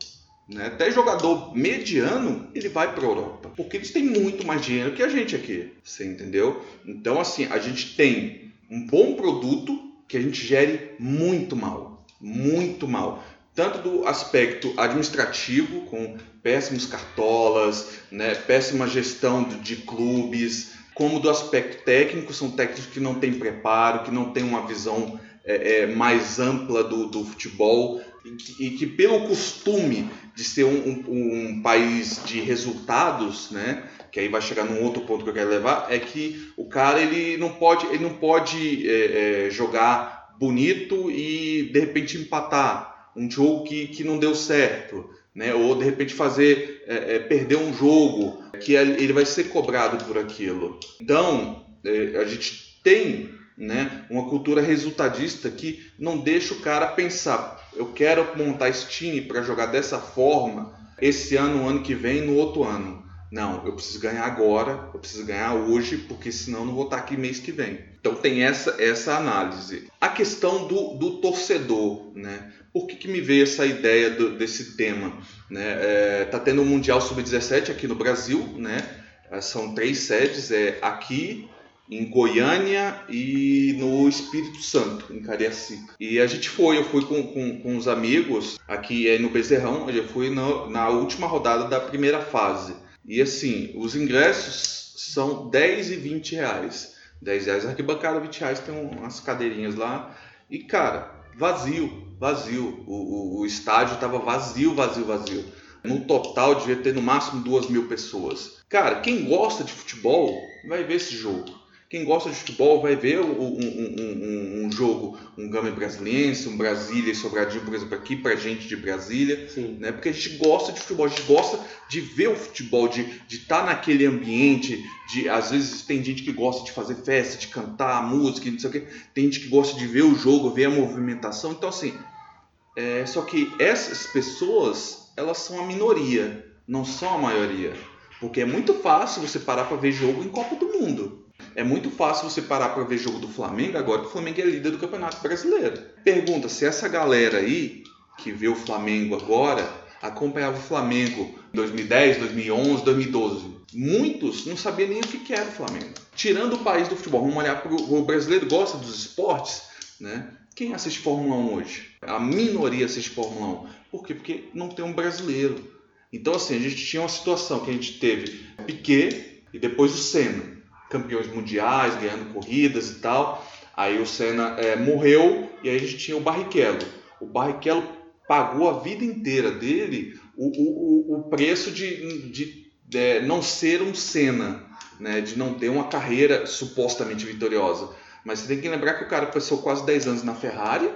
Né? Até jogador mediano, ele vai para a Europa. Porque eles têm muito mais dinheiro que a gente aqui. Você entendeu? Então, assim, a gente tem um bom produto que a gente gere muito mal. Muito mal. tanto do aspecto administrativo, com péssimos cartolas, né, péssima gestão de clubes, como do aspecto técnico, são técnicos que não têm preparo, que não têm uma visão é, é, mais ampla do, do futebol e que, e que, pelo costume de ser um, um, um, país de resultados, né, que aí vai chegar num outro ponto que eu quero levar, é que o cara ele não pode, ele não pode é, é jogar bonito e de repente empatar um jogo que, que não deu certo, né, ou de repente fazer é, é, perder um jogo que ele vai ser cobrado por aquilo. Então a gente tem né? Uma cultura resultadista que não deixa o cara pensar, eu quero montar esse time para jogar dessa forma esse ano, o ano que vem, no outro ano. Não, eu preciso ganhar agora, eu preciso ganhar hoje, porque senão não vou estar aqui mês que vem. Então tem essa, essa análise. A questão do, do torcedor, né? Por que, que me veio essa ideia do, desse tema? Né? É, tá tendo o Mundial Sub-17 aqui no Brasil, né? É, são três sedes, é aqui, em Goiânia e no Espírito Santo, em Cariacica. E a gente foi, eu fui com, com, com os amigos aqui é, no Bezerrão, eu fui no, na última rodada da primeira fase. E assim, os ingressos são 10 e 20 reais. 10 reais arquibancada, 20 reais tem umas cadeirinhas lá. E cara, vazio, vazio. O, o, o estádio estava vazio, vazio, vazio. No total devia ter no máximo duas mil pessoas. Cara, quem gosta de futebol vai ver esse jogo. Quem gosta de futebol vai ver um, um, um, um jogo, um Gama Brasiliense, um Brasília e Sobradinho, por exemplo, aqui pra gente de Brasília, Sim. né? Porque a gente gosta de futebol, a gente gosta de ver o futebol, de estar tá naquele ambiente, de às vezes tem gente que gosta de fazer festa, de cantar música, não sei o quê, tem gente que gosta de ver o jogo, ver a movimentação, então assim, é, só que essas pessoas, elas são a minoria, não são a maioria. Porque é muito fácil você parar para ver jogo em Copa do Mundo. É muito fácil você parar para ver jogo do Flamengo agora que o Flamengo é líder do Campeonato Brasileiro. Pergunta se essa galera aí que vê o Flamengo agora acompanhava o Flamengo em 2010, 2011, 2012. Muitos não sabiam nem o que era o Flamengo. Tirando o país do futebol, vamos olhar para o brasileiro gosta dos esportes, né? Quem assiste Fórmula 1 hoje? A minoria assiste Fórmula 1. Por quê? Porque não tem um brasileiro. Então, assim, a gente tinha uma situação que a gente teve Piquet e depois o Senna campeões mundiais, ganhando corridas e tal. Aí o Senna é, morreu e aí a gente tinha o Barrichello. O Barrichello pagou a vida inteira dele o, o, o preço de, de, de é, não ser um Senna, né? de não ter uma carreira supostamente vitoriosa. Mas você tem que lembrar que o cara passou quase 10 anos na Ferrari,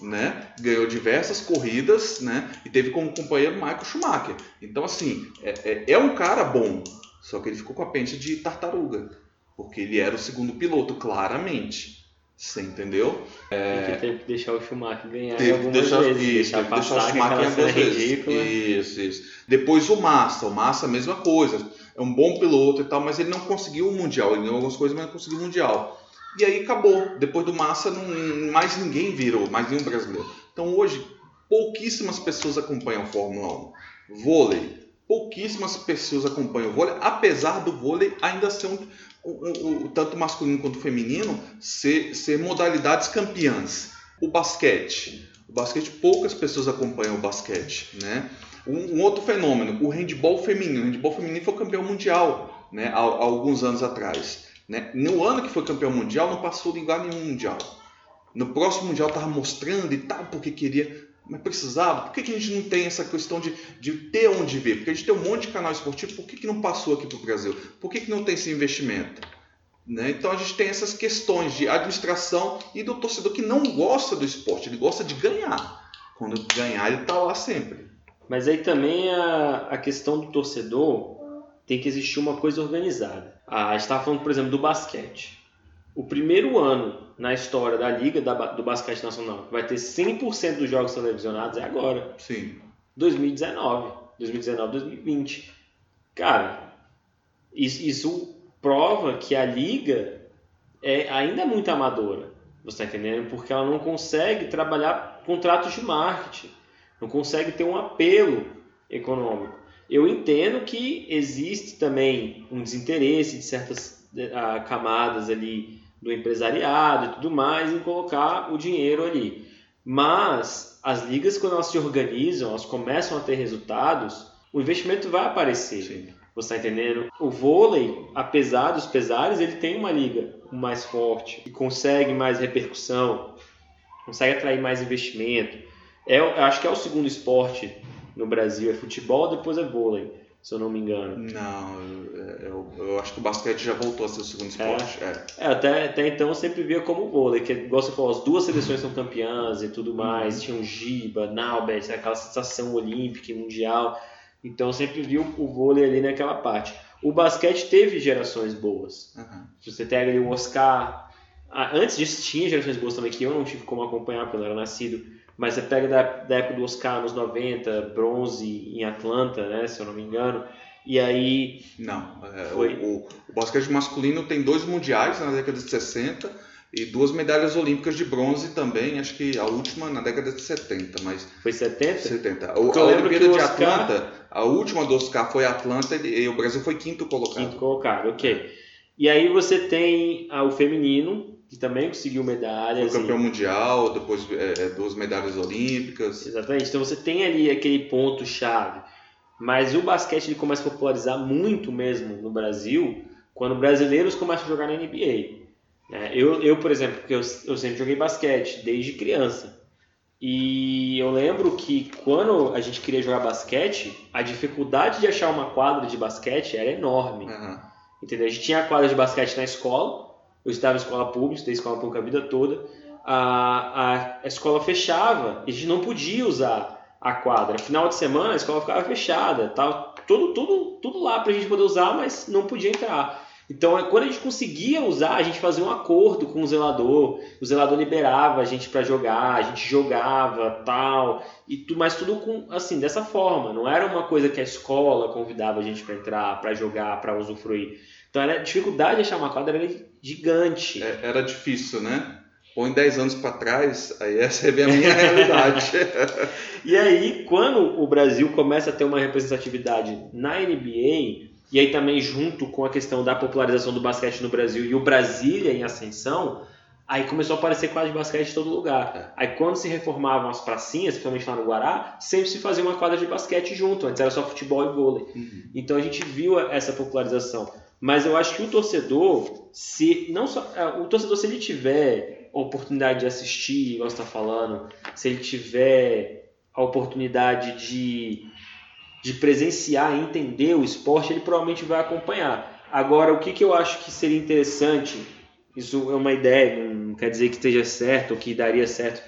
né? ganhou diversas corridas né? e teve como companheiro Michael Schumacher. Então, assim, é, é, é um cara bom, só que ele ficou com a pente de tartaruga. Porque ele era o segundo piloto, claramente. Você entendeu? É... E que teve que deixar o Schumacher ganhar teve algumas deixar, vezes. Isso, deixar, teve deixar o Schumacher algumas vezes. Ridícula. Isso, isso. Depois o Massa. O Massa, a mesma coisa. É um bom piloto e tal, mas ele não conseguiu o Mundial. Ele ganhou algumas coisas, mas não conseguiu o Mundial. E aí acabou. Depois do Massa, não, mais ninguém virou, mais nenhum brasileiro. Então hoje, pouquíssimas pessoas acompanham a Fórmula 1. Vôlei. Pouquíssimas pessoas acompanham o vôlei, apesar do vôlei ainda ser um, o, o, tanto masculino quanto feminino ser, ser modalidades campeãs. O basquete. O basquete, poucas pessoas acompanham o basquete. Né? Um, um outro fenômeno, o handball feminino. O handball feminino foi campeão mundial né, há, há alguns anos atrás. Né? No ano que foi campeão mundial, não passou de lugar nenhum mundial. No próximo mundial estava mostrando e tal, porque queria mas precisava? Por que, que a gente não tem essa questão de, de ter onde ver? Porque a gente tem um monte de canal esportivo, por que, que não passou aqui para o Brasil? Por que, que não tem esse investimento? Né? Então a gente tem essas questões de administração e do torcedor que não gosta do esporte, ele gosta de ganhar. Quando ganhar, ele está lá sempre. Mas aí também a, a questão do torcedor tem que existir uma coisa organizada. Ah, a gente estava falando, por exemplo, do basquete o primeiro ano na história da Liga da, do Basquete Nacional que vai ter 100% dos jogos televisionados é agora. Sim. 2019. 2019, 2020. Cara, isso, isso prova que a Liga é ainda muito amadora. Você está entendendo? Porque ela não consegue trabalhar contratos de marketing. Não consegue ter um apelo econômico. Eu entendo que existe também um desinteresse de certas camadas ali do empresariado e tudo mais em colocar o dinheiro ali. Mas as ligas, quando elas se organizam, elas começam a ter resultados, o investimento vai aparecer. Sim. Você está entendendo? O vôlei, apesar dos pesares, ele tem uma liga mais forte, que consegue mais repercussão, consegue atrair mais investimento. É, eu acho que é o segundo esporte no Brasil, é futebol, depois é vôlei, se eu não me engano. Não, eu, eu, eu acho que o basquete já voltou a ser o segundo esporte. É. É, até, até então eu sempre via como vôlei, que igual você falou, as duas seleções são campeãs e tudo mais, tinha o Giba, Naubert, aquela sensação olímpica e mundial. Então eu sempre vi o, o vôlei ali naquela parte. O basquete teve gerações boas. Aham. Você pega ali o Oscar. ah, Antes disso tinha gerações boas também que eu não tive como acompanhar porque eu não era nascido. Mas você pega da, da época do Oscar nos 90, bronze em Atlanta, né, se eu não me engano. E aí, Não, é, Foi. o, o- basquete masculino tem dois mundiais na década de 60 e duas medalhas olímpicas de bronze também, acho que a última na década de 70, mas foi 70? 70. Porque O, a Olimpíada que o de Oscar- Atlanta, a última do Oscar foi Atlanta e, e o Brasil foi quinto colocado. Quinto colocado, ok. E aí você tem ah, o feminino, que também conseguiu Foi medalhas. campeão e- mundial, depois é, é, duas medalhas olímpicas. Exatamente. Então você tem ali aquele ponto chave. Mas o basquete ele começa a popularizar muito mesmo no Brasil quando brasileiros começam a jogar na NBA. né? Eu, eu, por exemplo, porque eu, eu sempre joguei basquete desde criança. E eu lembro que quando a gente queria jogar basquete, a dificuldade de achar uma quadra de basquete era enorme. Aham. Entendeu? A gente tinha a quadra de basquete na escola, eu estava em escola pública, estudei escola pública a vida toda. A, a, a escola fechava e a gente não podia usar a quadra. Final de semana a escola ficava fechada, tava tudo, tudo, tudo lá pra gente poder usar, mas não podia entrar. Então, é, quando a gente conseguia usar, a gente fazia um acordo com o zelador, o zelador liberava a gente para jogar, a gente jogava, tal, e tu, mas tudo com assim, dessa forma, não era uma coisa que a escola convidava a gente para entrar, para jogar, para usufruir. Então, era, a dificuldade de achar uma quadra era gigante. É, era difícil, né? Põe 10 anos para trás, aí essa é a minha realidade. E aí, quando o Brasil começa a ter uma representatividade na NBA, e aí também junto com a questão da popularização do basquete no Brasil e o Brasília em ascensão, aí começou a aparecer quadra de basquete em todo lugar. Aí quando se reformavam as pracinhas, principalmente lá no Guará, sempre se fazia uma quadra de basquete junto, antes era só futebol e vôlei. Uhum. Então a gente viu essa popularização. Mas eu acho que o torcedor, se não só é, o torcedor se ele tiver a oportunidade de assistir, igual você está falando, se ele tiver a oportunidade de, de presenciar e entender o esporte, ele provavelmente vai acompanhar. Agora, o que, que eu acho que seria interessante, isso é uma ideia, não quer dizer que esteja certo ou que daria certo,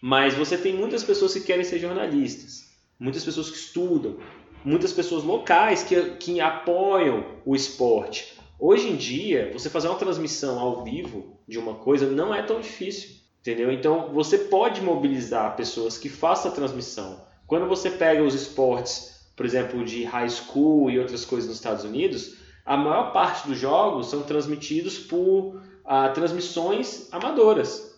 mas você tem muitas pessoas que querem ser jornalistas, muitas pessoas que estudam, muitas pessoas locais que, que apoiam o esporte. Hoje em dia, você fazer uma transmissão ao vivo de uma coisa não é tão difícil, entendeu? Então, você pode mobilizar pessoas que façam a transmissão. Quando você pega os esportes, por exemplo, de high school e outras coisas nos Estados Unidos, a maior parte dos jogos são transmitidos por ah, transmissões amadoras.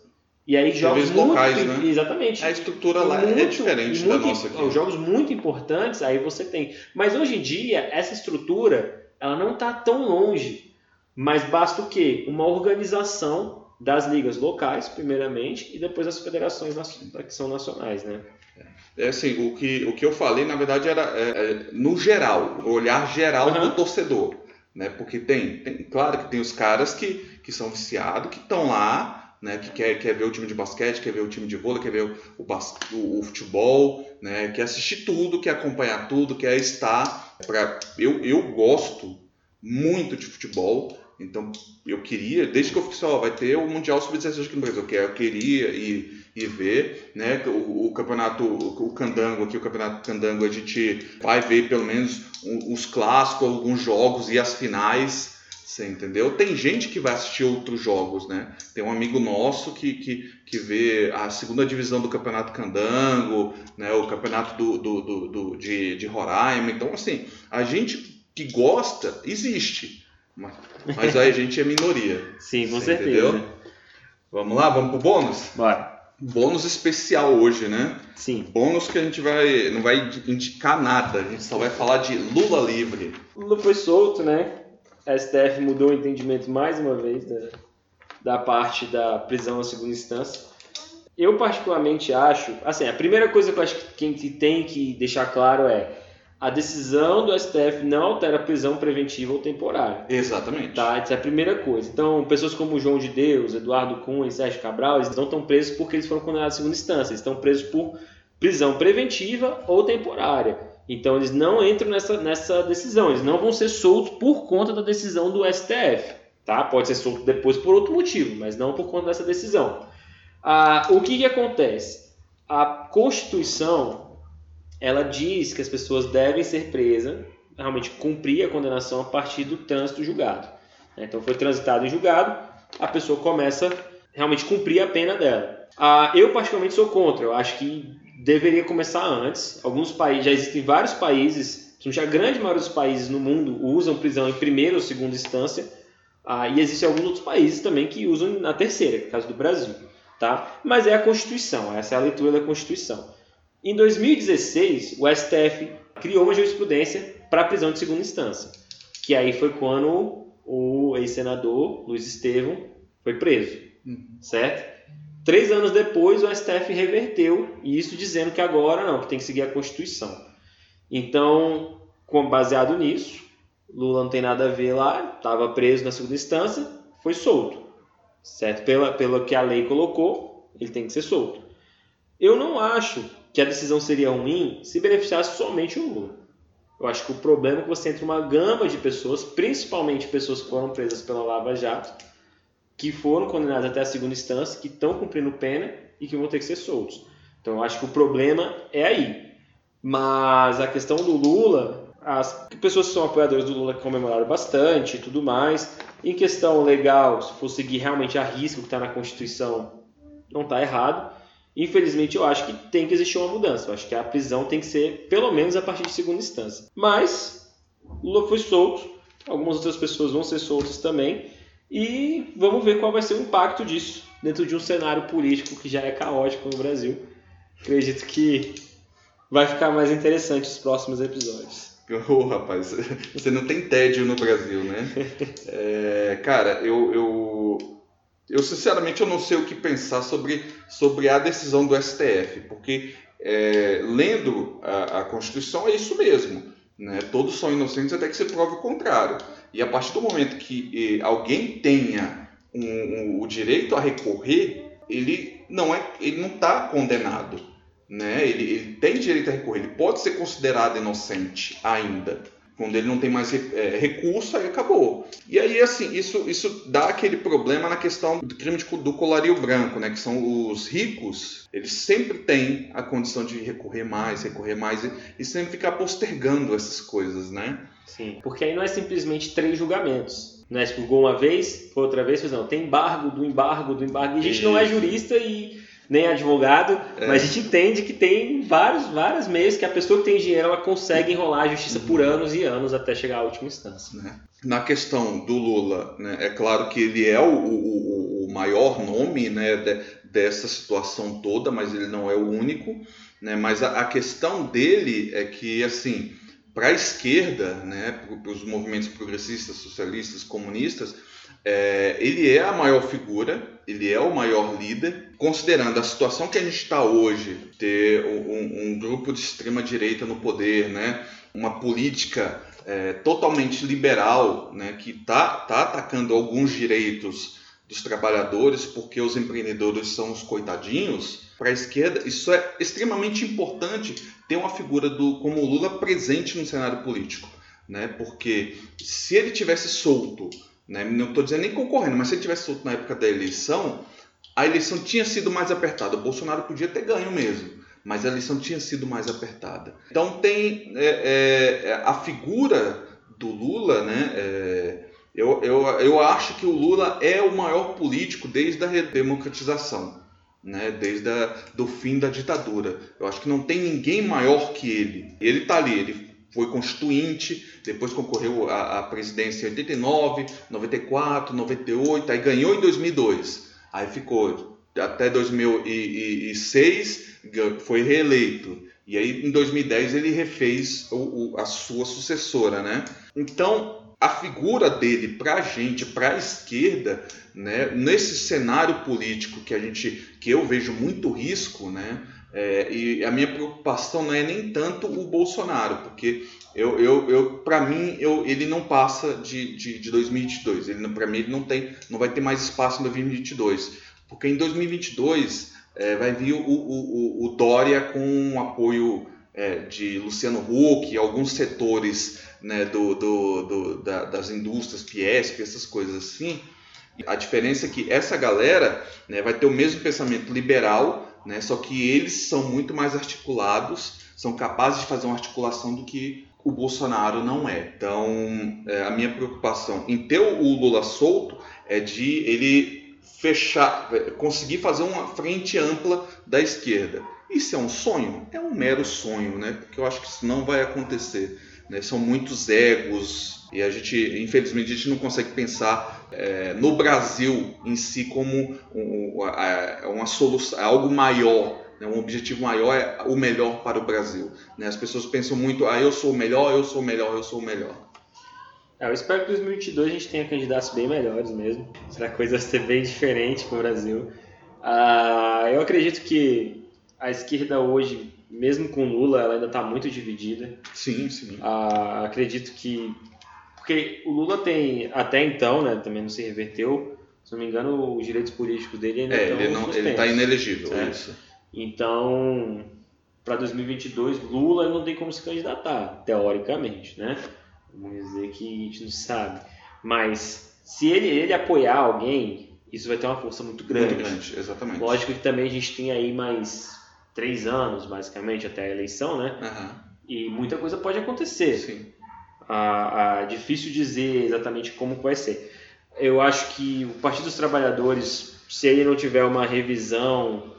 E aí jogos muito locais, né? exatamente. A estrutura lá é Muito- diferente muito- da nossa aqui. Os jogos muito importantes, aí você tem. Mas hoje em dia, essa estrutura, ela não está tão longe. Mas basta o quê? Uma organização das ligas locais, primeiramente, e depois as federações que são nacionais, né? É assim, o que, o que eu falei, na verdade, era é, é, no geral, o olhar geral Aham. do torcedor. Né? Porque tem, tem, claro que tem os caras que, que são viciados, que estão lá, né? que quer, quer ver o time de basquete, quer ver o time de vôlei, quer ver o, bas- o- o futebol, né? quer assistir tudo, quer acompanhar tudo, quer estar. Pra, eu, eu gosto muito de futebol, então eu queria, desde que eu fiquei só, vai ter o Mundial Sub-17 aqui no Brasil, que eu queria ir, ir ver, né? O, o campeonato, o, o Candango aqui, o campeonato Candango, a gente vai ver pelo menos os clássicos, alguns jogos e as finais, você entendeu? Tem gente que vai assistir outros jogos, né? Tem um amigo nosso que, que, que vê a segunda divisão do campeonato Candango, né? O campeonato do, do, do, do- de, de Roraima, então assim, a gente que gosta, existe. Mas, mas aí a gente é minoria. Sim, com Você certeza. entendeu? Vamos lá, vamos pro bônus? Bora. Bônus especial hoje, né? Sim. Bônus que a gente vai não vai indicar nada, a gente só vai falar de Lula livre. Lula foi solto, né? A STF mudou o entendimento mais uma vez da, da parte da prisão na segunda instância. Eu particularmente acho, assim, a primeira coisa que eu acho que quem tem que deixar claro é a decisão do STF não altera a prisão preventiva ou temporária. Exatamente. Tá? Essa é a primeira coisa. Então, pessoas como João de Deus, Eduardo Cunha e Sérgio Cabral, eles não estão presos porque eles foram condenados em segunda instância. Eles estão presos por prisão preventiva ou temporária. Então, eles não entram nessa, nessa decisão. Eles não vão ser soltos por conta da decisão do STF. Tá? Pode ser solto depois por outro motivo, mas não por conta dessa decisão. Ah, o que, que acontece? A Constituição ela diz que as pessoas devem ser presas, realmente cumprir a condenação a partir do trânsito julgado. Então foi transitado em julgado, a pessoa começa realmente cumprir a pena dela. Ah, eu particularmente sou contra, eu acho que deveria começar antes. Alguns países, já existem vários países, a grande maioria dos países no mundo usam prisão em primeira ou segunda instância, ah, e existem alguns outros países também que usam na terceira, no caso do Brasil. Tá? Mas é a Constituição, essa é a leitura da Constituição. Em 2016, o STF criou uma jurisprudência para prisão de segunda instância, que aí foi quando o ex-senador Luiz Estevam foi preso, uhum. certo? Três anos depois, o STF reverteu isso dizendo que agora não, que tem que seguir a Constituição. Então, baseado nisso, Lula não tem nada a ver lá, estava preso na segunda instância, foi solto, certo? Pela, pelo que a lei colocou, ele tem que ser solto. Eu não acho que a decisão seria ruim se beneficiasse somente o Lula. Eu acho que o problema é que você entra uma gama de pessoas, principalmente pessoas que foram presas pela Lava Jato, que foram condenadas até a segunda instância, que estão cumprindo pena e que vão ter que ser soltos. Então eu acho que o problema é aí. Mas a questão do Lula, as pessoas que são apoiadoras do Lula comemoraram bastante e tudo mais. Em questão legal, se for seguir realmente a risco que está na Constituição, não está errado. Infelizmente, eu acho que tem que existir uma mudança. Eu acho que a prisão tem que ser, pelo menos, a partir de segunda instância. Mas, Lula foi solto, algumas outras pessoas vão ser soltas também, e vamos ver qual vai ser o impacto disso dentro de um cenário político que já é caótico no Brasil. Acredito que vai ficar mais interessante os próximos episódios. Oh, rapaz, você não tem tédio no Brasil, né? É, cara, eu, eu eu sinceramente eu não sei o que pensar sobre, sobre a decisão do STF, porque é, lendo a, a, Constituição é isso mesmo. Né? Todos são inocentes até que se prove o contrário. E a partir do momento que alguém tenha um, um, o direito a recorrer, ele não é, ele não está condenado. Né? Ele, ele tem direito a recorrer, ele pode ser considerado inocente ainda. Quando ele não tem mais é, recurso, aí acabou. E aí, assim, isso, isso dá aquele problema na questão do crime de, do colarinho branco, né? Que são os ricos, eles sempre têm a condição de recorrer mais, recorrer mais e, e sempre ficar postergando essas coisas, né? Sim, porque aí não é simplesmente três julgamentos. Não é expurgou uma vez, foi outra vez, não. Tem embargo do embargo do embargo. E a gente não é jurista e nem advogado, é. mas a gente entende que tem vários, vários meios que a pessoa que tem dinheiro ela consegue enrolar a justiça por uhum. anos e anos até chegar à última instância. Né? Na questão do Lula, né, é claro que ele é o, o, o maior nome né, de, dessa situação toda, mas ele não é o único. Né, mas a, a questão dele é que, assim, para a esquerda, né, para os movimentos progressistas, socialistas, comunistas, é, ele é a maior figura, ele é o maior líder, considerando a situação que a gente está hoje, ter um, um, grupo de extrema direita no poder, né? uma política é, totalmente liberal, né? que está tá atacando alguns direitos dos trabalhadores porque os empreendedores são os coitadinhos, para a esquerda isso é extremamente importante ter uma figura do como o Lula presente no cenário político, né? Porque se ele tivesse solto né? Não estou dizendo nem concorrendo, mas se ele tivesse solto na época da eleição, a eleição tinha sido mais apertada. O Bolsonaro podia ter ganho mesmo, mas a eleição tinha sido mais apertada. Então tem é, é, a figura do Lula, né? É, eu, eu, eu acho que o Lula é o maior político desde a redemocratização. Né, desde o fim da ditadura. Eu acho que não tem ninguém maior que ele. Ele está ali, ele foi constituinte, depois concorreu à, à presidência em 89, 94, 98, aí ganhou em 2002. Aí ficou até 2006, foi reeleito. E aí em 2010 ele refez o, o, a sua sucessora, né? Então, a figura dele para a gente, para a esquerda, né, nesse cenário político que a gente, que eu vejo muito risco, né, é, e a minha preocupação não é nem tanto o Bolsonaro, porque eu, eu, eu para mim eu, ele não passa de, de, de 2022. Ele para mim ele não tem, não vai ter mais espaço em 2022, porque em 2022 é, vai vir o, o, o, Dória com apoio é, de Luciano Huck, alguns setores né, do, do, do da, das indústrias, Piesp, essas coisas assim. A diferença é que essa galera né, vai ter o mesmo pensamento liberal né? Só que eles são muito mais articulados, são capazes de fazer uma articulação do que o Bolsonaro não é. Então, é, a minha preocupação em ter o Lula solto é de ele fechar, é, conseguir fazer uma frente ampla da esquerda. Isso é um sonho? É um mero sonho, né? Porque eu acho que isso não vai acontecer. Né? São muitos egos e a gente, infelizmente, a gente não consegue pensar é, no Brasil em si como um, uma solução, algo maior, né? um objetivo maior é o melhor para o Brasil. Né? As pessoas pensam muito, ah, eu sou o melhor, eu sou o melhor, eu sou o melhor. É, eu espero que em 2022 a gente tenha candidatos bem melhores mesmo. Será que a coisa ser bem diferente para o Brasil. Ah, eu acredito que a esquerda hoje mesmo com Lula, ela ainda está muito dividida. Sim, sim. Ah, acredito que. Porque o Lula tem, até então, né, também não se reverteu, se não me engano, os direitos políticos dele ainda é, estão ele não, Ele está inelegível, é. isso. Então, para 2022, Lula não tem como se candidatar, teoricamente, né? Vamos dizer que a gente não sabe. Mas, se ele, ele apoiar alguém, isso vai ter uma força muito grande. Muito grande, exatamente. Lógico que também a gente tem aí mais três anos, basicamente, até a eleição, né? Uhum. E muita coisa pode acontecer. Sim. Difícil dizer exatamente como vai ser. Eu acho que o Partido dos Trabalhadores, se ele não tiver uma revisão,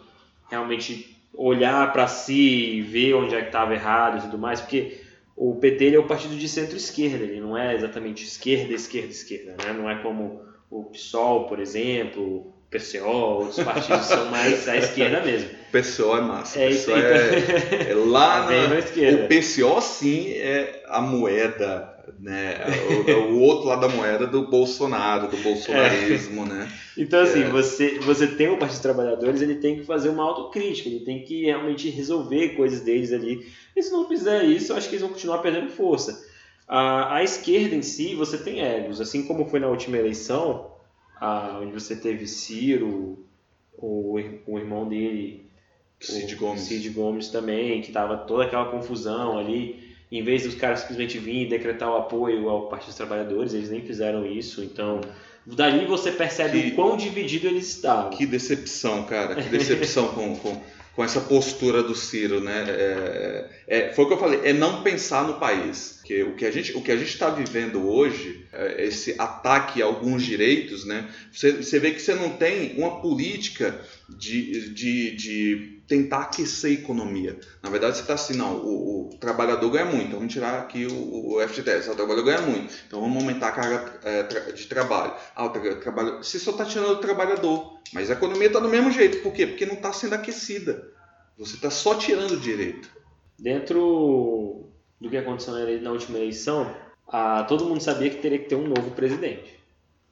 realmente olhar para si, ver onde é que estava errado e tudo mais, porque o PT é o partido de centro-esquerda, ele não é exatamente esquerda, esquerda, esquerda, né? Não é como o PSOL, por exemplo, PCO, outros partidos são mais à esquerda mesmo. O PCO é massa. É isso aí. É, é lá na, na esquerda. O PCO sim é a moeda, né? O, é o, outro lado da moeda do Bolsonaro, do bolsonarismo, é. né? Então assim, é. você, você tem o Partido dos Trabalhadores, ele tem que fazer uma autocrítica, ele tem que realmente resolver coisas deles ali. E se não fizer isso, eu acho que eles vão continuar perdendo força. A, a esquerda em si, você tem egos, assim como foi na última eleição, a, onde você teve Ciro, o, o irmão dele, Cid Gomes. Cid Gomes também, que tava toda aquela confusão ali. Em vez dos caras simplesmente virem e decretar o apoio ao Partido dos Trabalhadores, eles nem fizeram isso. Então, dali você percebe que, o quão dividido eles estavam. Que decepção, cara. Que decepção com, com, com essa postura do Ciro, né? É, é, foi o que eu falei, é não pensar no país. Que o que a gente o que a gente está vivendo hoje, é esse ataque a alguns direitos, né? Você, você vê que você não tem uma política de, de, de tentar aquecer a economia. Na verdade, você está assim, não, o, o, trabalhador ganha muito, vamos tirar aqui o, o FGTS, o trabalhador ganha muito, então vamos aumentar a carga é, de trabalho. Ah, o tra trabalho, você só está tirando o trabalhador. Mas a economia está do mesmo jeito. Por quê? Porque não está sendo aquecida. Você está só tirando direito. Dentro do que aconteceu na última eleição, a, todo mundo sabia que teria que ter um novo presidente.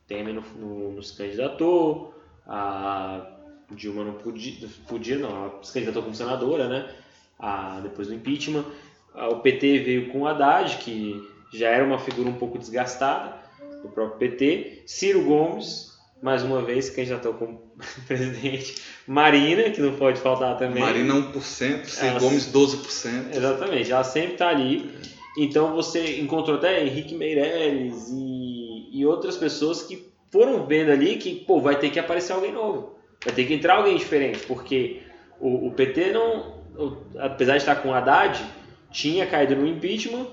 Temer no, no, no se candidatou, a Dilma não podia, podia não, ela se candidatou como senadora, né? A, depois do impeachment. A, o PT veio com Haddad, que já era uma figura um pouco desgastada, do próprio PT. Ciro Gomes, mais uma vez, quem já como presidente. Marina, que não pode faltar também. Marina 1%, Ciro ela, Gomes 12%. Exatamente, ela sempre está ali. Então você encontrou até Henrique Meirelles e, e outras pessoas que foram vendo ali que pô, vai ter que aparecer alguém novo. Vai ter que entrar alguém diferente, porque o, o PT não, o, apesar de estar com o Haddad, tinha caído no impeachment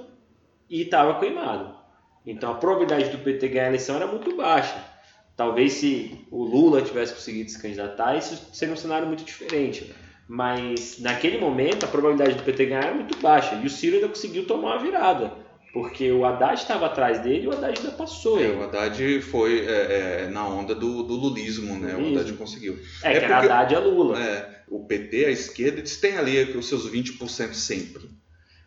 e estava queimado. Então a probabilidade do PT ganhar a eleição era muito baixa. Talvez se o Lula tivesse conseguido se candidatar, isso seria um cenário muito diferente. Mas naquele momento a probabilidade do PT ganhar era muito baixa. E o Ciro ainda conseguiu tomar uma virada. Porque o Haddad estava atrás dele e o Haddad ainda passou. É, o Haddad foi é, é, na onda do, do lulismo, né? O Haddad conseguiu. É, é que porque, Haddad é Lula. É, o PT, a esquerda, eles têm ali os seus 20% sempre.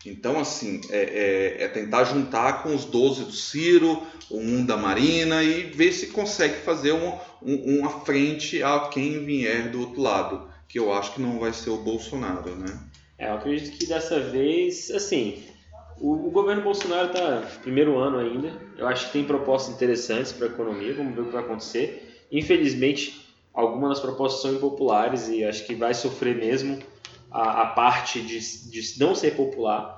Então, assim, é, é, é, tentar juntar com os 12 do Ciro, um da Marina e ver se consegue fazer um, um, uma frente a quem vier do outro lado, que eu acho que não vai ser o Bolsonaro, né? É, eu acredito que dessa vez, assim, o, o governo Bolsonaro está primeiro ano ainda, eu acho que tem propostas interessantes para a economia, vamos ver o que vai acontecer. Infelizmente, algumas das propostas são impopulares e acho que vai sofrer mesmo a, a parte de, de não ser popular.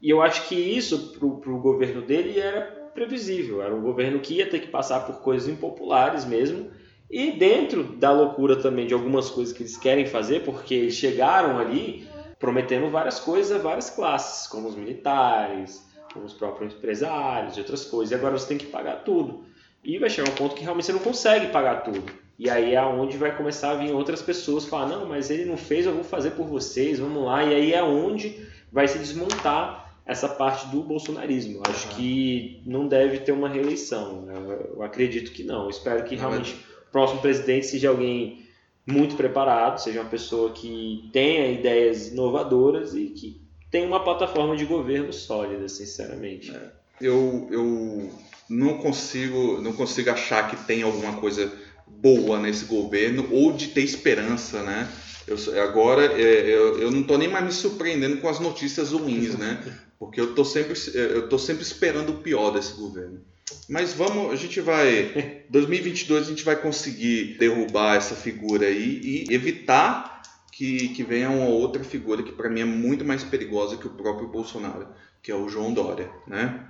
E eu acho que isso para o governo dele era previsível. Era um governo que ia ter que passar por coisas impopulares mesmo. E dentro da loucura também de algumas coisas que eles querem fazer, porque eles chegaram ali prometendo várias coisas a várias classes, como os militares, como os próprios empresários e outras coisas. E agora você tem que pagar tudo. E vai chegar um ponto que realmente você não consegue pagar tudo. E aí é onde vai começar a vir outras pessoas falar, não, mas ele não fez, eu vou fazer por vocês, vamos lá. E aí é onde vai se desmontar essa parte do bolsonarismo. Acho uhum. que não deve ter uma reeleição. Eu acredito que não. Eu espero que realmente o próximo presidente seja alguém muito preparado, seja uma pessoa que tenha ideias inovadoras e que tenha uma plataforma de governo sólida, sinceramente. É. Eu, eu não consigo não consigo achar que tem alguma coisa boa nesse governo ou de ter esperança, né? Eu, agora é, eu, eu não estou nem mais me surpreendendo com as notícias ruins, né? Porque eu estou sempre eu tô sempre esperando o pior desse governo. Mas vamos, a gente vai 2022 a gente vai conseguir derrubar essa figura aí e evitar que, que venha uma outra figura que para mim é muito mais perigosa que o próprio Bolsonaro, que é o João Dória, né?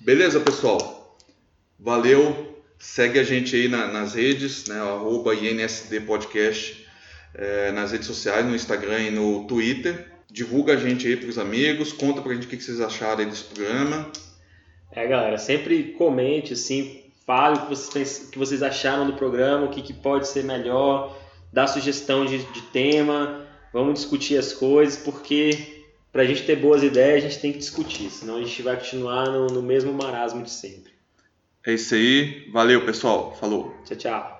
Beleza, pessoal? Valeu, Segue a gente aí na, nas redes, né, arroba INSD Podcast, é, nas redes sociais, no Instagram e no Twitter. Divulga a gente aí para os amigos, conta para a gente o que vocês acharam aí desse programa. É, galera, sempre comente, assim, fale o que vocês, que vocês acharam do programa, o que, que pode ser melhor, dá sugestão de, de tema, vamos discutir as coisas, porque para a gente ter boas ideias, a gente tem que discutir, senão a gente vai continuar no, no mesmo marasmo de sempre. É isso aí. Valeu, pessoal. Falou. Tchau, tchau.